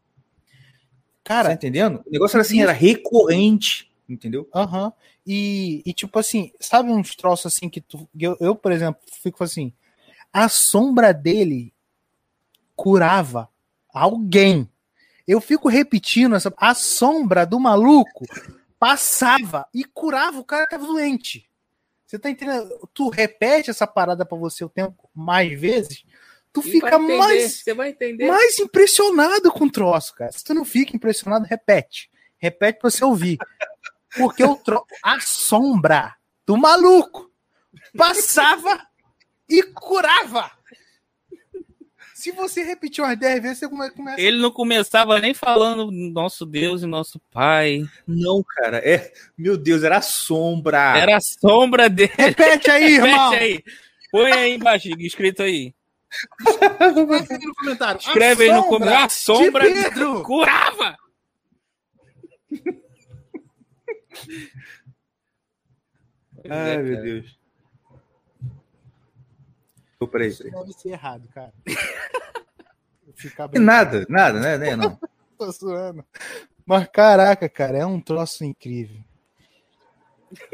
Cara, entendendo? O negócio era assim, era recorrente, entendeu? aham. E, e tipo assim, sabe uns troços assim que tu. Eu, eu, por exemplo, fico assim. A sombra dele curava alguém. Eu fico repetindo essa. A sombra do maluco passava e curava o cara que tava doente. Você tá entendendo? Tu repete essa parada pra você o tempo mais vezes, tu fica mais, Você vai entender. mais impressionado com o troço, cara. Se tu não fica impressionado, repete. Repete pra você ouvir. Porque o tro... a sombra do maluco passava e curava. Se você repetir umas 10 vezes, você come- começa. Ele não começava nem falando nosso Deus e nosso Pai. Não, cara, é. Meu Deus, era a sombra. Era a sombra dele. Repete aí, irmão. Repete aí. Põe aí embaixo, escrito aí. Escreve aí no comentário. Escreve aí no comentário. A sombra de Pedro. curava. Ai, É, meu. Deus. Tô peraí, peraí. Deve ser errado, cara. E Nada, nada, né? né não. tô zoando. Mas caraca, cara, é um troço incrível.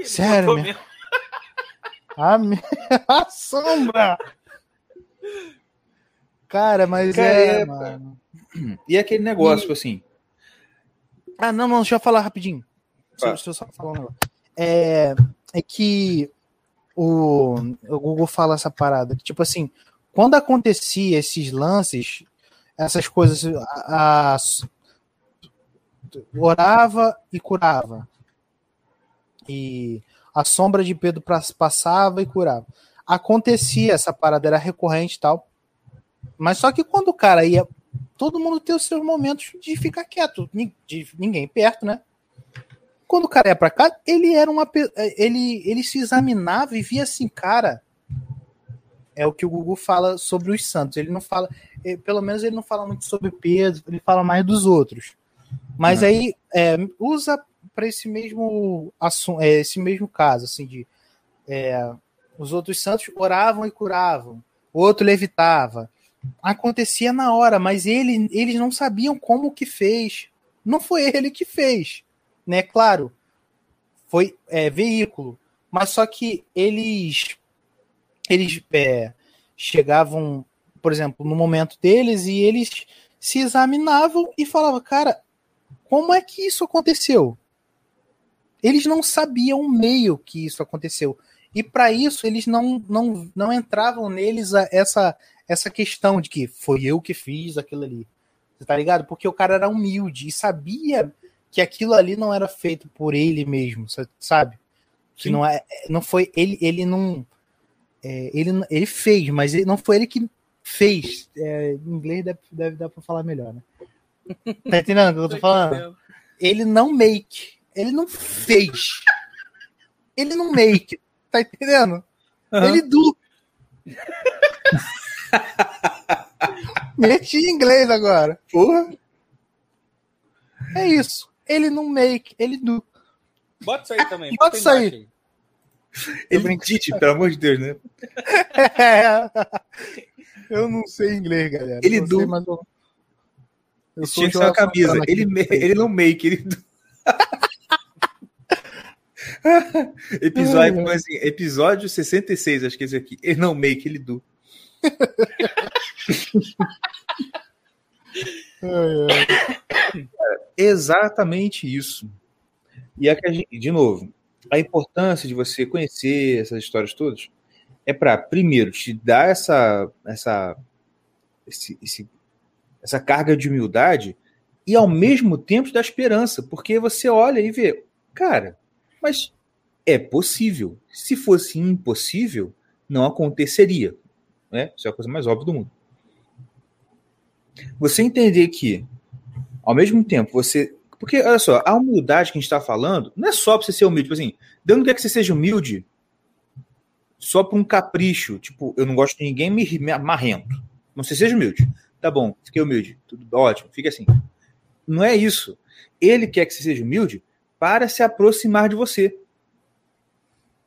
Sério, mesmo. A, me- a sombra! Cara, mas Cara, é, é, mano. E aquele negócio, tipo assim. Ah, não, não, deixa eu falar rapidinho. Deixa, eu- Fala. deixa eu só falar um negócio. É, é que o, o Google fala essa parada, que tipo assim, quando acontecia esses lances, essas coisas, a, a- orava e curava. E a sombra de Pedro passava e curava. Acontecia essa parada, era recorrente e tal. Mas só que quando o cara ia. Todo mundo tem os seus momentos de ficar quieto, de ninguém perto, né? Quando o cara ia pra cá, ele era uma. pe- Ele, ele se examinava e via assim, cara. É o que o Google fala sobre os santos. Ele não fala. eh, Pelo menos ele não fala muito sobre Pedro, ele fala mais dos outros. Mas Uhum. aí é, usa para esse mesmo assunto, é, esse mesmo caso, assim, de é, os outros santos oravam e curavam, o outro levitava. Acontecia na hora, mas ele, eles não sabiam como que fez. Não foi ele que fez, né? Claro, foi é, veículo, mas só que eles eles é, chegavam, por exemplo, no momento deles e eles se examinavam e falavam, cara, como é que isso aconteceu? Eles não sabiam o meio que isso aconteceu. E para isso eles não, não, não entravam neles a- essa essa questão de que foi eu que fiz aquilo ali. Você tá ligado? Porque o cara era humilde e sabia que aquilo ali não era feito por ele mesmo, sabe? Que não é, não foi ele, ele não é, ele, ele fez, mas ele, não foi ele que fez. É, em inglês deve, deve dar para falar melhor, né? Tá entendendo o que eu tô falando? Ele não make, ele não fez. Ele não make, tá entendendo? Uhum. Ele do. Meti em inglês agora. Porra. É isso. Ele não make, ele do. Bota isso aí também. Bota isso aí. Ele Tite, pelo amor de Deus, né? É. Eu não sei inglês, galera. Ele do. Sei, mas eu... Eu tinha que ser uma camisa. Ele, me... ele não make, ele do. episódio, assim, episódio 66, acho que é esse aqui. Ele não make, ele do. exatamente isso. E é a de novo, a importância de você conhecer essas histórias todas é para, primeiro, te dar essa, essa, esse, esse, essa carga de humildade e, ao mesmo tempo, te dar esperança, porque você olha e vê, cara, mas é possível. Se fosse impossível, não aconteceria. Né? Isso é a coisa mais óbvia do mundo. Você entender que, ao mesmo tempo, você porque, olha só, a humildade que a gente está falando não é só para você ser humilde. Tipo assim, Deus não quer que você seja humilde só por um capricho. Tipo, eu não gosto de ninguém me, me marrento. Não você seja humilde. Tá bom, fiquei humilde. Tudo ótimo, fica assim. Não é isso. Ele quer que você seja humilde para se aproximar de você.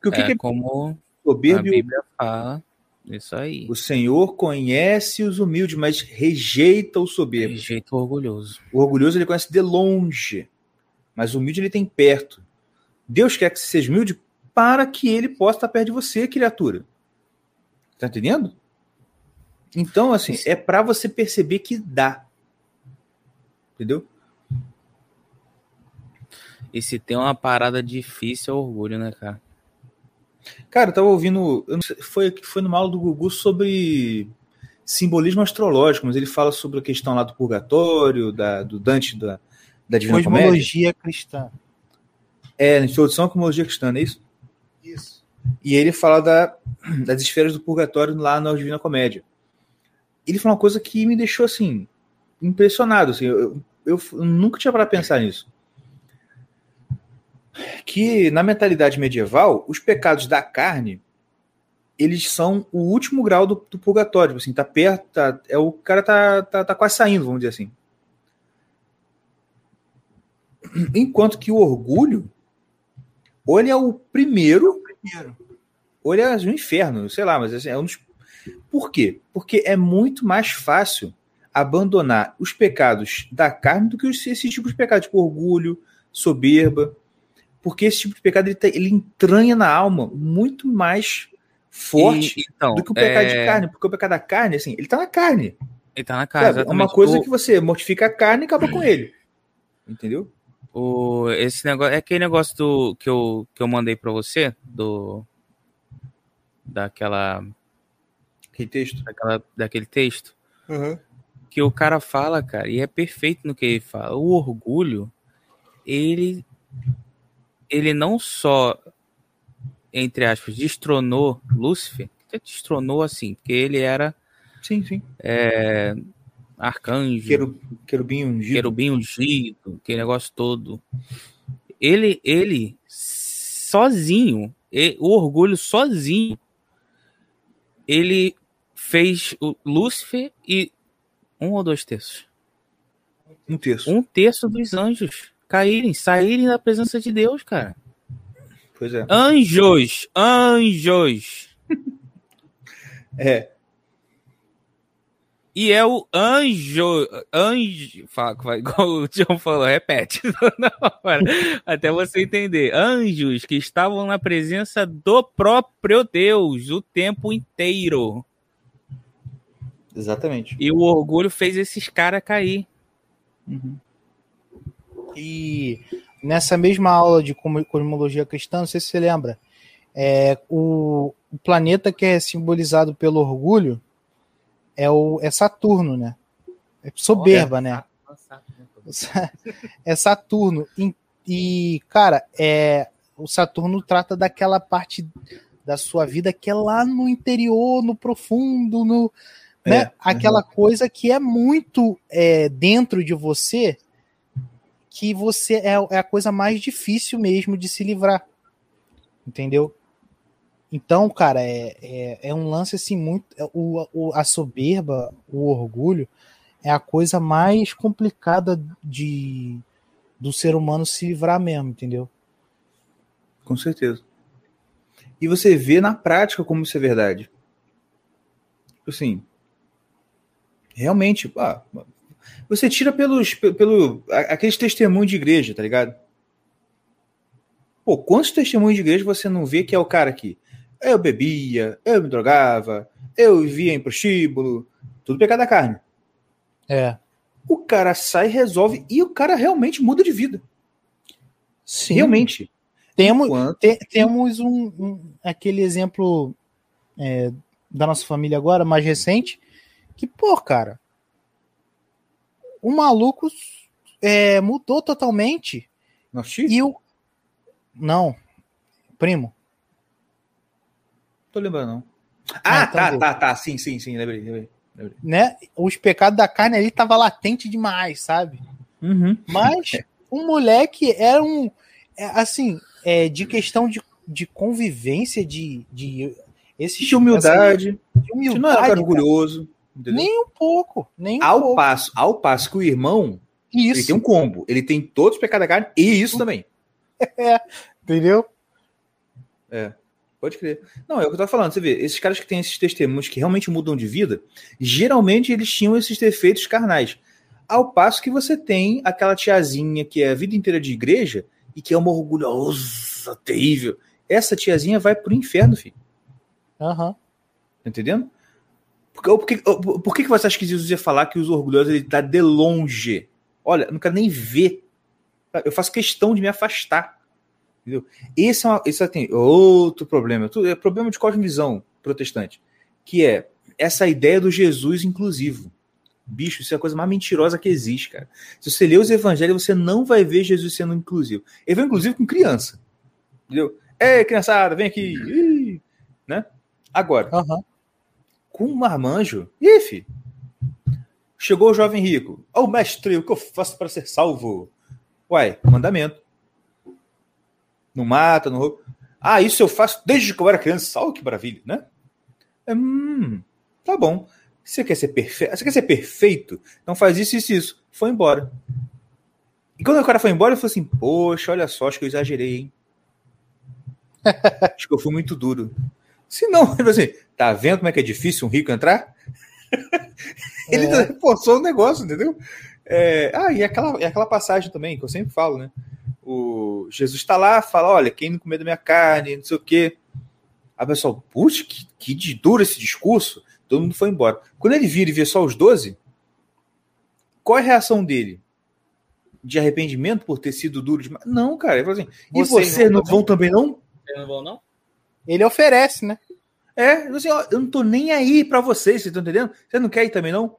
Porque o que, é que é como soberbo, a Bíblia fala isso aí. O Senhor conhece os humildes, mas rejeita o soberbo. Rejeita o orgulhoso. O orgulhoso ele conhece de longe, mas o humilde ele tem perto. Deus quer que você seja humilde para que ele possa estar perto de você, criatura. Tá entendendo? Então, assim, é para você perceber que dá. Entendeu? E se tem uma parada difícil é o orgulho, né, cara? Cara, eu tava ouvindo. Foi, foi no aula do Gugu sobre simbolismo astrológico, mas ele fala sobre a questão lá do purgatório, da, do Dante, da, da Divina Cosmologia cristã. É, introdução à cosmologia cristã, não é isso? Isso. E ele fala da, das esferas do purgatório lá na Divina Comédia. Ele falou uma coisa que me deixou assim impressionado. Assim, eu, eu, eu nunca tinha para pensar nisso que na mentalidade medieval, os pecados da carne eles são o último grau do, do purgatório, assim, tá perto, tá, é o cara tá, tá, tá quase saindo, vamos dizer assim. Enquanto que o orgulho, ele é o primeiro, ele é o inferno, sei lá, mas assim, é um dos... Por quê? Porque é muito mais fácil abandonar os pecados da carne do que esse tipo de pecado, tipo orgulho, soberba, porque esse tipo de pecado ele, tá, ele entranha na alma muito mais forte e, então, do que o pecado é... de carne, porque o pecado da carne, assim, ele tá na carne. Ele tá na carne, É uma coisa o... que você mortifica a carne e acaba com ele. Entendeu? O, esse negócio, é aquele negócio do, que, eu, que eu mandei para você, do daquela aquele texto, daquela, daquele texto, uhum. que o cara fala, cara, e é perfeito no que ele fala. O orgulho, ele ele não só, entre aspas, destronou Lúcifer, destronou assim, porque ele era. Sim, sim. É, arcanjo. Querub, querubim ungido. Querubim ungido, aquele negócio todo. Ele, ele sozinho, ele, o orgulho sozinho, ele fez o Lúcifer e um ou dois terços? Um terço. Um terço dos anjos caírem, saírem da presença de Deus, cara. Pois é. Anjos, anjos. é. E é o anjo, anjo, fala, igual o John falou, repete até você entender. Anjos que estavam na presença do próprio Deus o tempo inteiro. Exatamente. E o orgulho fez esses caras cair. Uhum. E nessa mesma aula de cosmologia cristã, não sei se você lembra, é, o, o planeta que é simbolizado pelo orgulho é o é Saturno, né? É soberba, né? É Saturno. E, e, cara, é o Saturno trata daquela parte da sua vida que é lá no interior, no profundo, no né? É, aquela uhum. coisa que é muito é, dentro de você, que você é, é a coisa mais difícil mesmo de se livrar, entendeu? Então, cara, é, é, é um lance assim muito. É, o, o, a soberba, o orgulho, é a coisa mais complicada de do ser humano se livrar mesmo, entendeu? Com certeza. E você vê na prática como isso é verdade. Tipo assim, realmente, ah, você tira pelos pelo aqueles testemunhos de igreja, tá ligado? Pô, quantos testemunhos de igreja você não vê que é o cara aqui? Eu bebia, eu me drogava, eu vivia em prostíbulo, tudo pecado da carne. É. O cara sai, resolve e o cara realmente muda de vida. Sim. Realmente. Temos, Enquanto... te, temos um, um, aquele exemplo é, da nossa família agora, mais recente, que, pô, cara, o maluco é, mudou totalmente. E o. Não, primo. Tô lembrando, não. Ah, ah tá, tá, tá, sim, sim, sim, lembrei, lembrei, lembrei. Né? Os pecados da carne ali tava latente demais, sabe? Uhum. Mas um moleque era um. É, assim, é, de questão de, de convivência, de. de esse de humildade. Essa, de humildade. Não era orgulhoso. Entendeu? Nem um pouco. Nem um ao pouco. passo, ao passo que o irmão isso. ele tem um combo. Ele tem todos os pecados da carne e isso também. É, entendeu? É. Pode crer. Não, é o que eu tava falando. Você vê, esses caras que têm esses testemunhos que realmente mudam de vida, geralmente eles tinham esses defeitos carnais. Ao passo que você tem aquela tiazinha que é a vida inteira de igreja e que é uma orgulhosa, terrível. Essa tiazinha vai pro inferno, filho. Aham. Uhum. Tá entendendo? Por, que, por que, você acha que Jesus ia falar que os orgulhosos ele tá de longe? Olha, não quero nem ver. Eu faço questão de me afastar. Entendeu? Esse é, uma, esse é tem outro problema. É problema de cosmovisão protestante. Que é essa ideia do Jesus inclusivo. Bicho, isso é a coisa mais mentirosa que existe, cara. Se você ler os evangelhos, você não vai ver Jesus sendo inclusivo. Ele vai inclusive com criança. Entendeu? É, criançada, vem aqui. Né? Agora, uhum com um marmanjo. Filho. Chegou o jovem rico. Ó, oh, mestre, o que eu faço para ser salvo? Uai, mandamento. Não mata, não rouba. Ah, isso eu faço desde que eu era criança. Olha que maravilha, né? Hum, tá bom. Você quer ser perfeito? Você quer ser perfeito? Então faz isso, isso, isso. Foi embora. E quando o cara foi embora, ele falou assim: Poxa, olha só, acho que eu exagerei, hein? acho que eu fui muito duro. Se não, ele assim, tá vendo como é que é difícil um rico entrar? ele é. reforçou o negócio, entendeu? É, ah, e aquela, e aquela passagem também, que eu sempre falo, né? O Jesus está lá, fala: olha, quem não comer da minha carne, não sei o quê. A pessoa, puxa, que, que de duro esse discurso. Todo mundo foi embora. Quando ele vira e vê só os 12, qual é a reação dele? De arrependimento por ter sido duro demais? Não, cara. Ele falou assim: e vocês, vocês não, vão também não? Vocês não vão, não? Ele oferece, né? É, assim, ó, eu não tô nem aí para vocês, vocês estão entendendo? Você não quer ir também, não?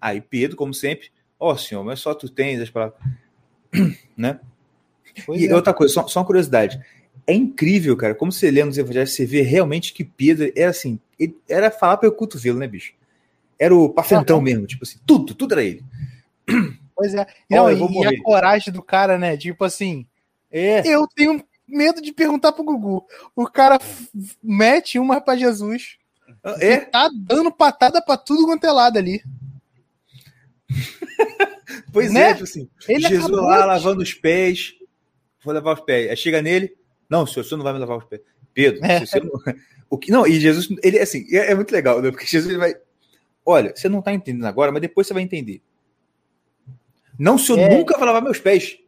Aí Pedro, como sempre, ó, oh, senhor, mas só tu tens as palavras. né? Pois e é. outra coisa, só, só, uma curiosidade. É incrível, cara, como você lê nos evangelhos, você vê realmente que Pedro era assim, era falar pelo cotovelo, né, bicho? Era o pafentão mesmo, tipo assim, tudo, tudo era ele. Pois é. Não, oh, e, e a coragem do cara, né? Tipo assim, é. eu tenho medo de perguntar pro Gugu. O cara mete uma pra Jesus. É? Tá dando patada pra tudo quanto é lado ali. pois né? é, tipo assim. Ele Jesus lá de... lavando os pés. Vou lavar os pés. Aí chega nele. Não, senhor, o senhor não vai me lavar os pés. Pedro, é. não... o que não, e Jesus, ele assim, é, é muito legal, né? Porque Jesus vai Olha, você não tá entendendo agora, mas depois você vai entender. Não, o senhor é. nunca vai lavar meus pés.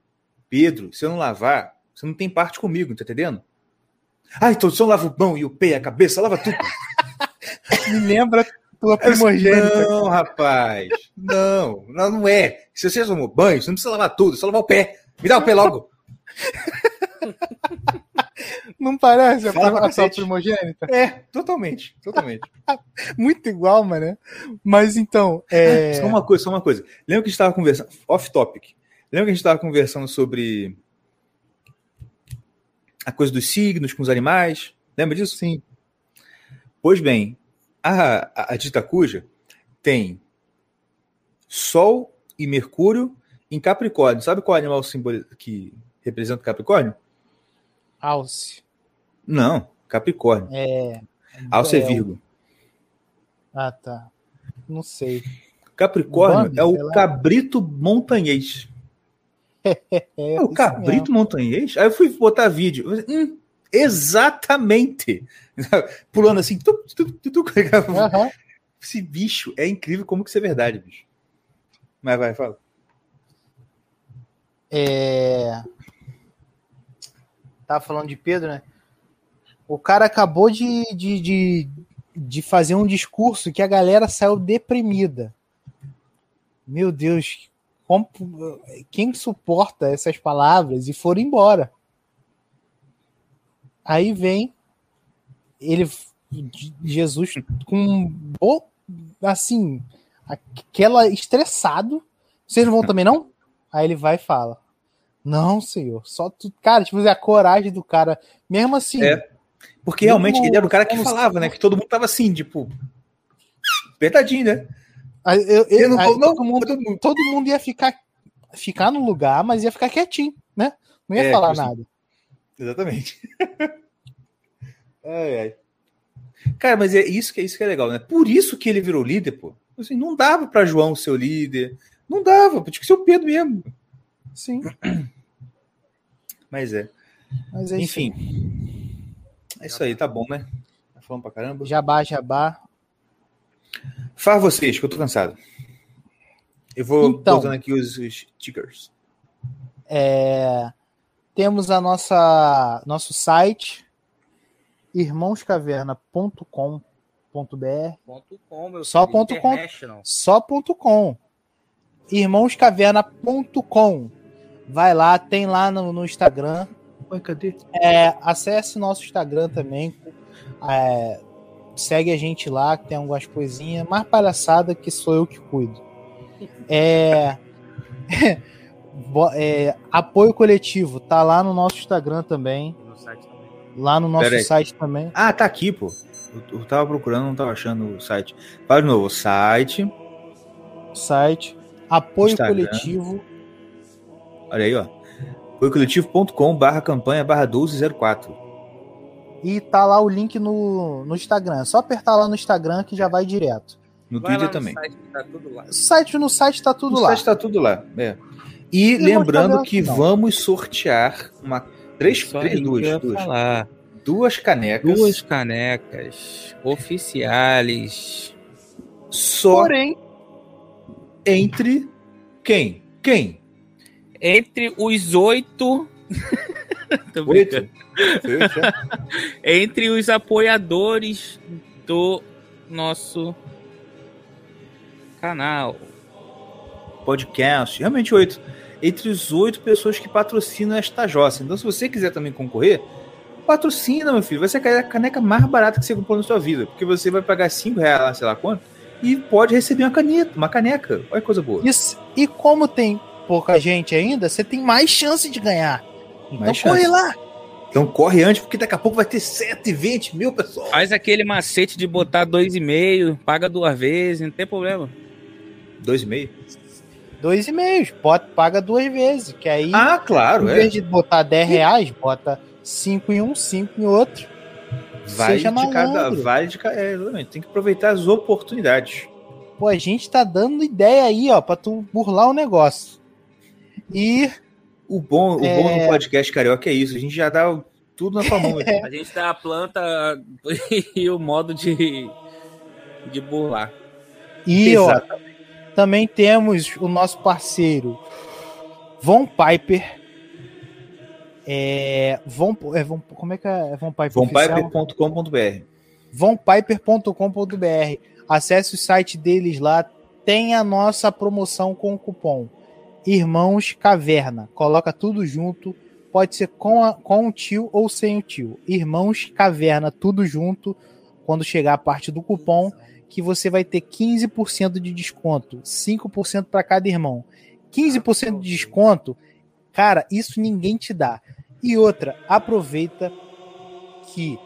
Pedro, se eu não lavar, você não tem parte comigo, tá entendendo? Ah, então você lava o mão e o pé, a cabeça, lava tudo. Me lembra tua primogênita. Não, rapaz. Não, não, não é. Se você tomou banho, você não precisa lavar tudo, só lavar o pé. Me dá o pé logo. Não parece pra a sua primogênita? É, totalmente, totalmente. Muito igual, mano. Mas então, é... Só uma coisa, só uma coisa. Lembra que a gente estava conversando, off topic. Lembra que a gente estava conversando sobre a coisa dos signos com os animais? Lembra disso? Sim. Pois bem, a, a, a dita cuja tem Sol e Mercúrio em Capricórnio. Sabe qual animal que representa Capricórnio? Alce. Não, Capricórnio. É. Alce é é, Virgo. Ah, tá. Não sei. Capricórnio Bambi, é o cabrito montanhês. É, o cabrito montanhês? Aí eu fui botar vídeo. Hum, exatamente. Pulando assim. tuc, tuc, tuc. mesmo. Aham. Esse bicho é incrível como que isso é verdade, bicho. Mas vai, fala. É... Tava falando de Pedro, né? O cara acabou de, de, de, de fazer um discurso que a galera saiu deprimida. Meu Deus, quem suporta essas palavras e foram embora? Aí vem ele, Jesus, com assim, aquela estressado. Vocês não vão também não? Aí ele vai e fala: Não, senhor, só tu. Cara, tipo, a coragem do cara, mesmo assim. É. Porque realmente Como- ele era o cara que falava, né? Que todo mundo tava assim, tipo. Apertadinho, né? Eu- eu- Eu não aí não, todo, mundo, todo mundo. todo mundo ia ficar, ficar no lugar, mas ia ficar quietinho, né? Não ia É, falar tipo assim, nada. Exatamente. ai, ai. Cara, mas é isso que é isso que é legal, né? Por isso que ele virou líder, pô. Assim, não dava pra João ser o líder. Não dava, tinha que ser o Pedro mesmo. Sim, Mas é. mas é isso. Enfim. É isso aí, tá bom, né? Tá falando pra caramba. Jabá, jabá. Faz vocês, que eu tô cansado. Eu vou Então. botando aqui os, os stickers. É, temos a nossa nosso site irmãoscaverna.com.br Ponto com, meu Só ponto com. só ponto .com. irmãoscaverna.com. Vai lá, tem lá no, no Instagram. Oi, cadê? É, acesse nosso Instagram também. É, segue a gente lá, que tem algumas coisinhas. Mais palhaçada que sou eu que cuido. É, é, apoio coletivo, tá lá no nosso Instagram também. No site também. Lá no nosso Pera aí. site também. Ah, tá aqui, pô. Eu, eu tava procurando, não tava achando o site. Fala de novo, site. Site. Apoio Instagram. coletivo. Olha aí, ó. Apoiocoletivo.com barra campanha barra 1204. E tá lá o link no, no Instagram. É só apertar lá no Instagram que já vai direto. No Vai lá Twitter no também. site tá tudo lá. O site no site tá tudo no lá. site tá tudo lá. É. E E lembrando vamos que fazer vamos sortear uma três, três duas, duas, duas canecas Duas canecas oficiais. só Porém, entre quem? Quem? Entre os oito. Oito? é? Entre os apoiadores do nosso canal. Podcast, realmente oito. Entre os oito pessoas que patrocinam esta jossa. Então, se você quiser também concorrer, patrocina, meu filho. Vai ser a caneca mais barata que você comprou na sua vida. Porque você vai pagar cinco reais sei lá quanto, e pode receber uma caneta, uma caneca. Olha que coisa boa. isso, e como tem pouca gente ainda, você tem mais chance de ganhar. Então Mais corre chance. lá. Então corre antes, porque daqui a pouco vai ter 120 mil pessoas. Faz aquele macete de botar dois e meio, paga duas vezes, não tem problema. Dois e meio. Dois e meios. Bota, paga duas vezes. Que aí, Ah, em claro, é. vez de botar 10 reais, bota cinco em um, cinco em outro. Vai seja de cada. Vai de cada. É, exatamente. Tem que aproveitar as oportunidades. Pô, a gente tá dando ideia aí, ó, pra tu burlar o negócio. E O bom, o É. bom do podcast carioca é isso. A gente já dá tudo na sua mão. aqui. A gente dá a planta e o modo de, de burlar. E, ó, também temos o nosso parceiro Von Piper. É, Von, é, Von, como é que é Von Piper? Vonpiper.com.br. vonpiper.com.br. Acesse o site deles lá. Tem a nossa promoção com o cupom Irmãos Caverna. Coloca tudo junto. pode ser com, a, com o tio ou sem o tio. Irmãos Caverna, tudo junto, quando chegar a parte do cupom, que você vai ter 15% de desconto, 5% para cada irmão. 15% de desconto, cara, isso ninguém te dá. E outra, aproveita que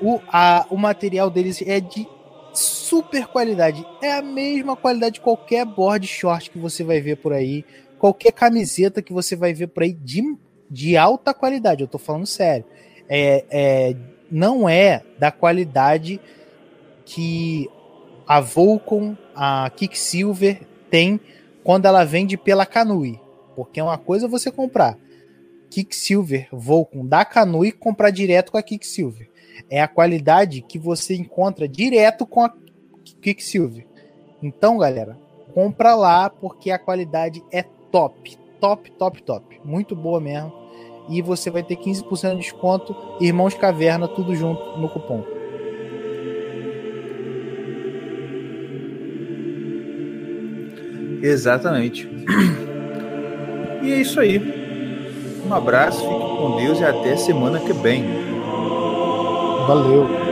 o, a, o material deles é de super qualidade. É a mesma qualidade de qualquer board short que você vai ver por aí, qualquer camiseta que você vai ver por aí de, de alta qualidade. Eu tô falando sério. É, é, não é da qualidade que a Vulcan, a Kicksilver tem quando ela vende pela Canui. Porque é uma coisa você comprar Kicksilver Vulcan da Canui comprar direto com a Kicksilver. É a qualidade que você encontra direto com a Quicksilver. Então, galera, compra lá porque a qualidade é top, top, top, top. Muito boa mesmo. E você vai ter 15% de desconto. Irmãos Caverna, tudo junto no cupom. Exatamente. E é isso aí. Um abraço, fique com Deus e até semana que vem. Valeu.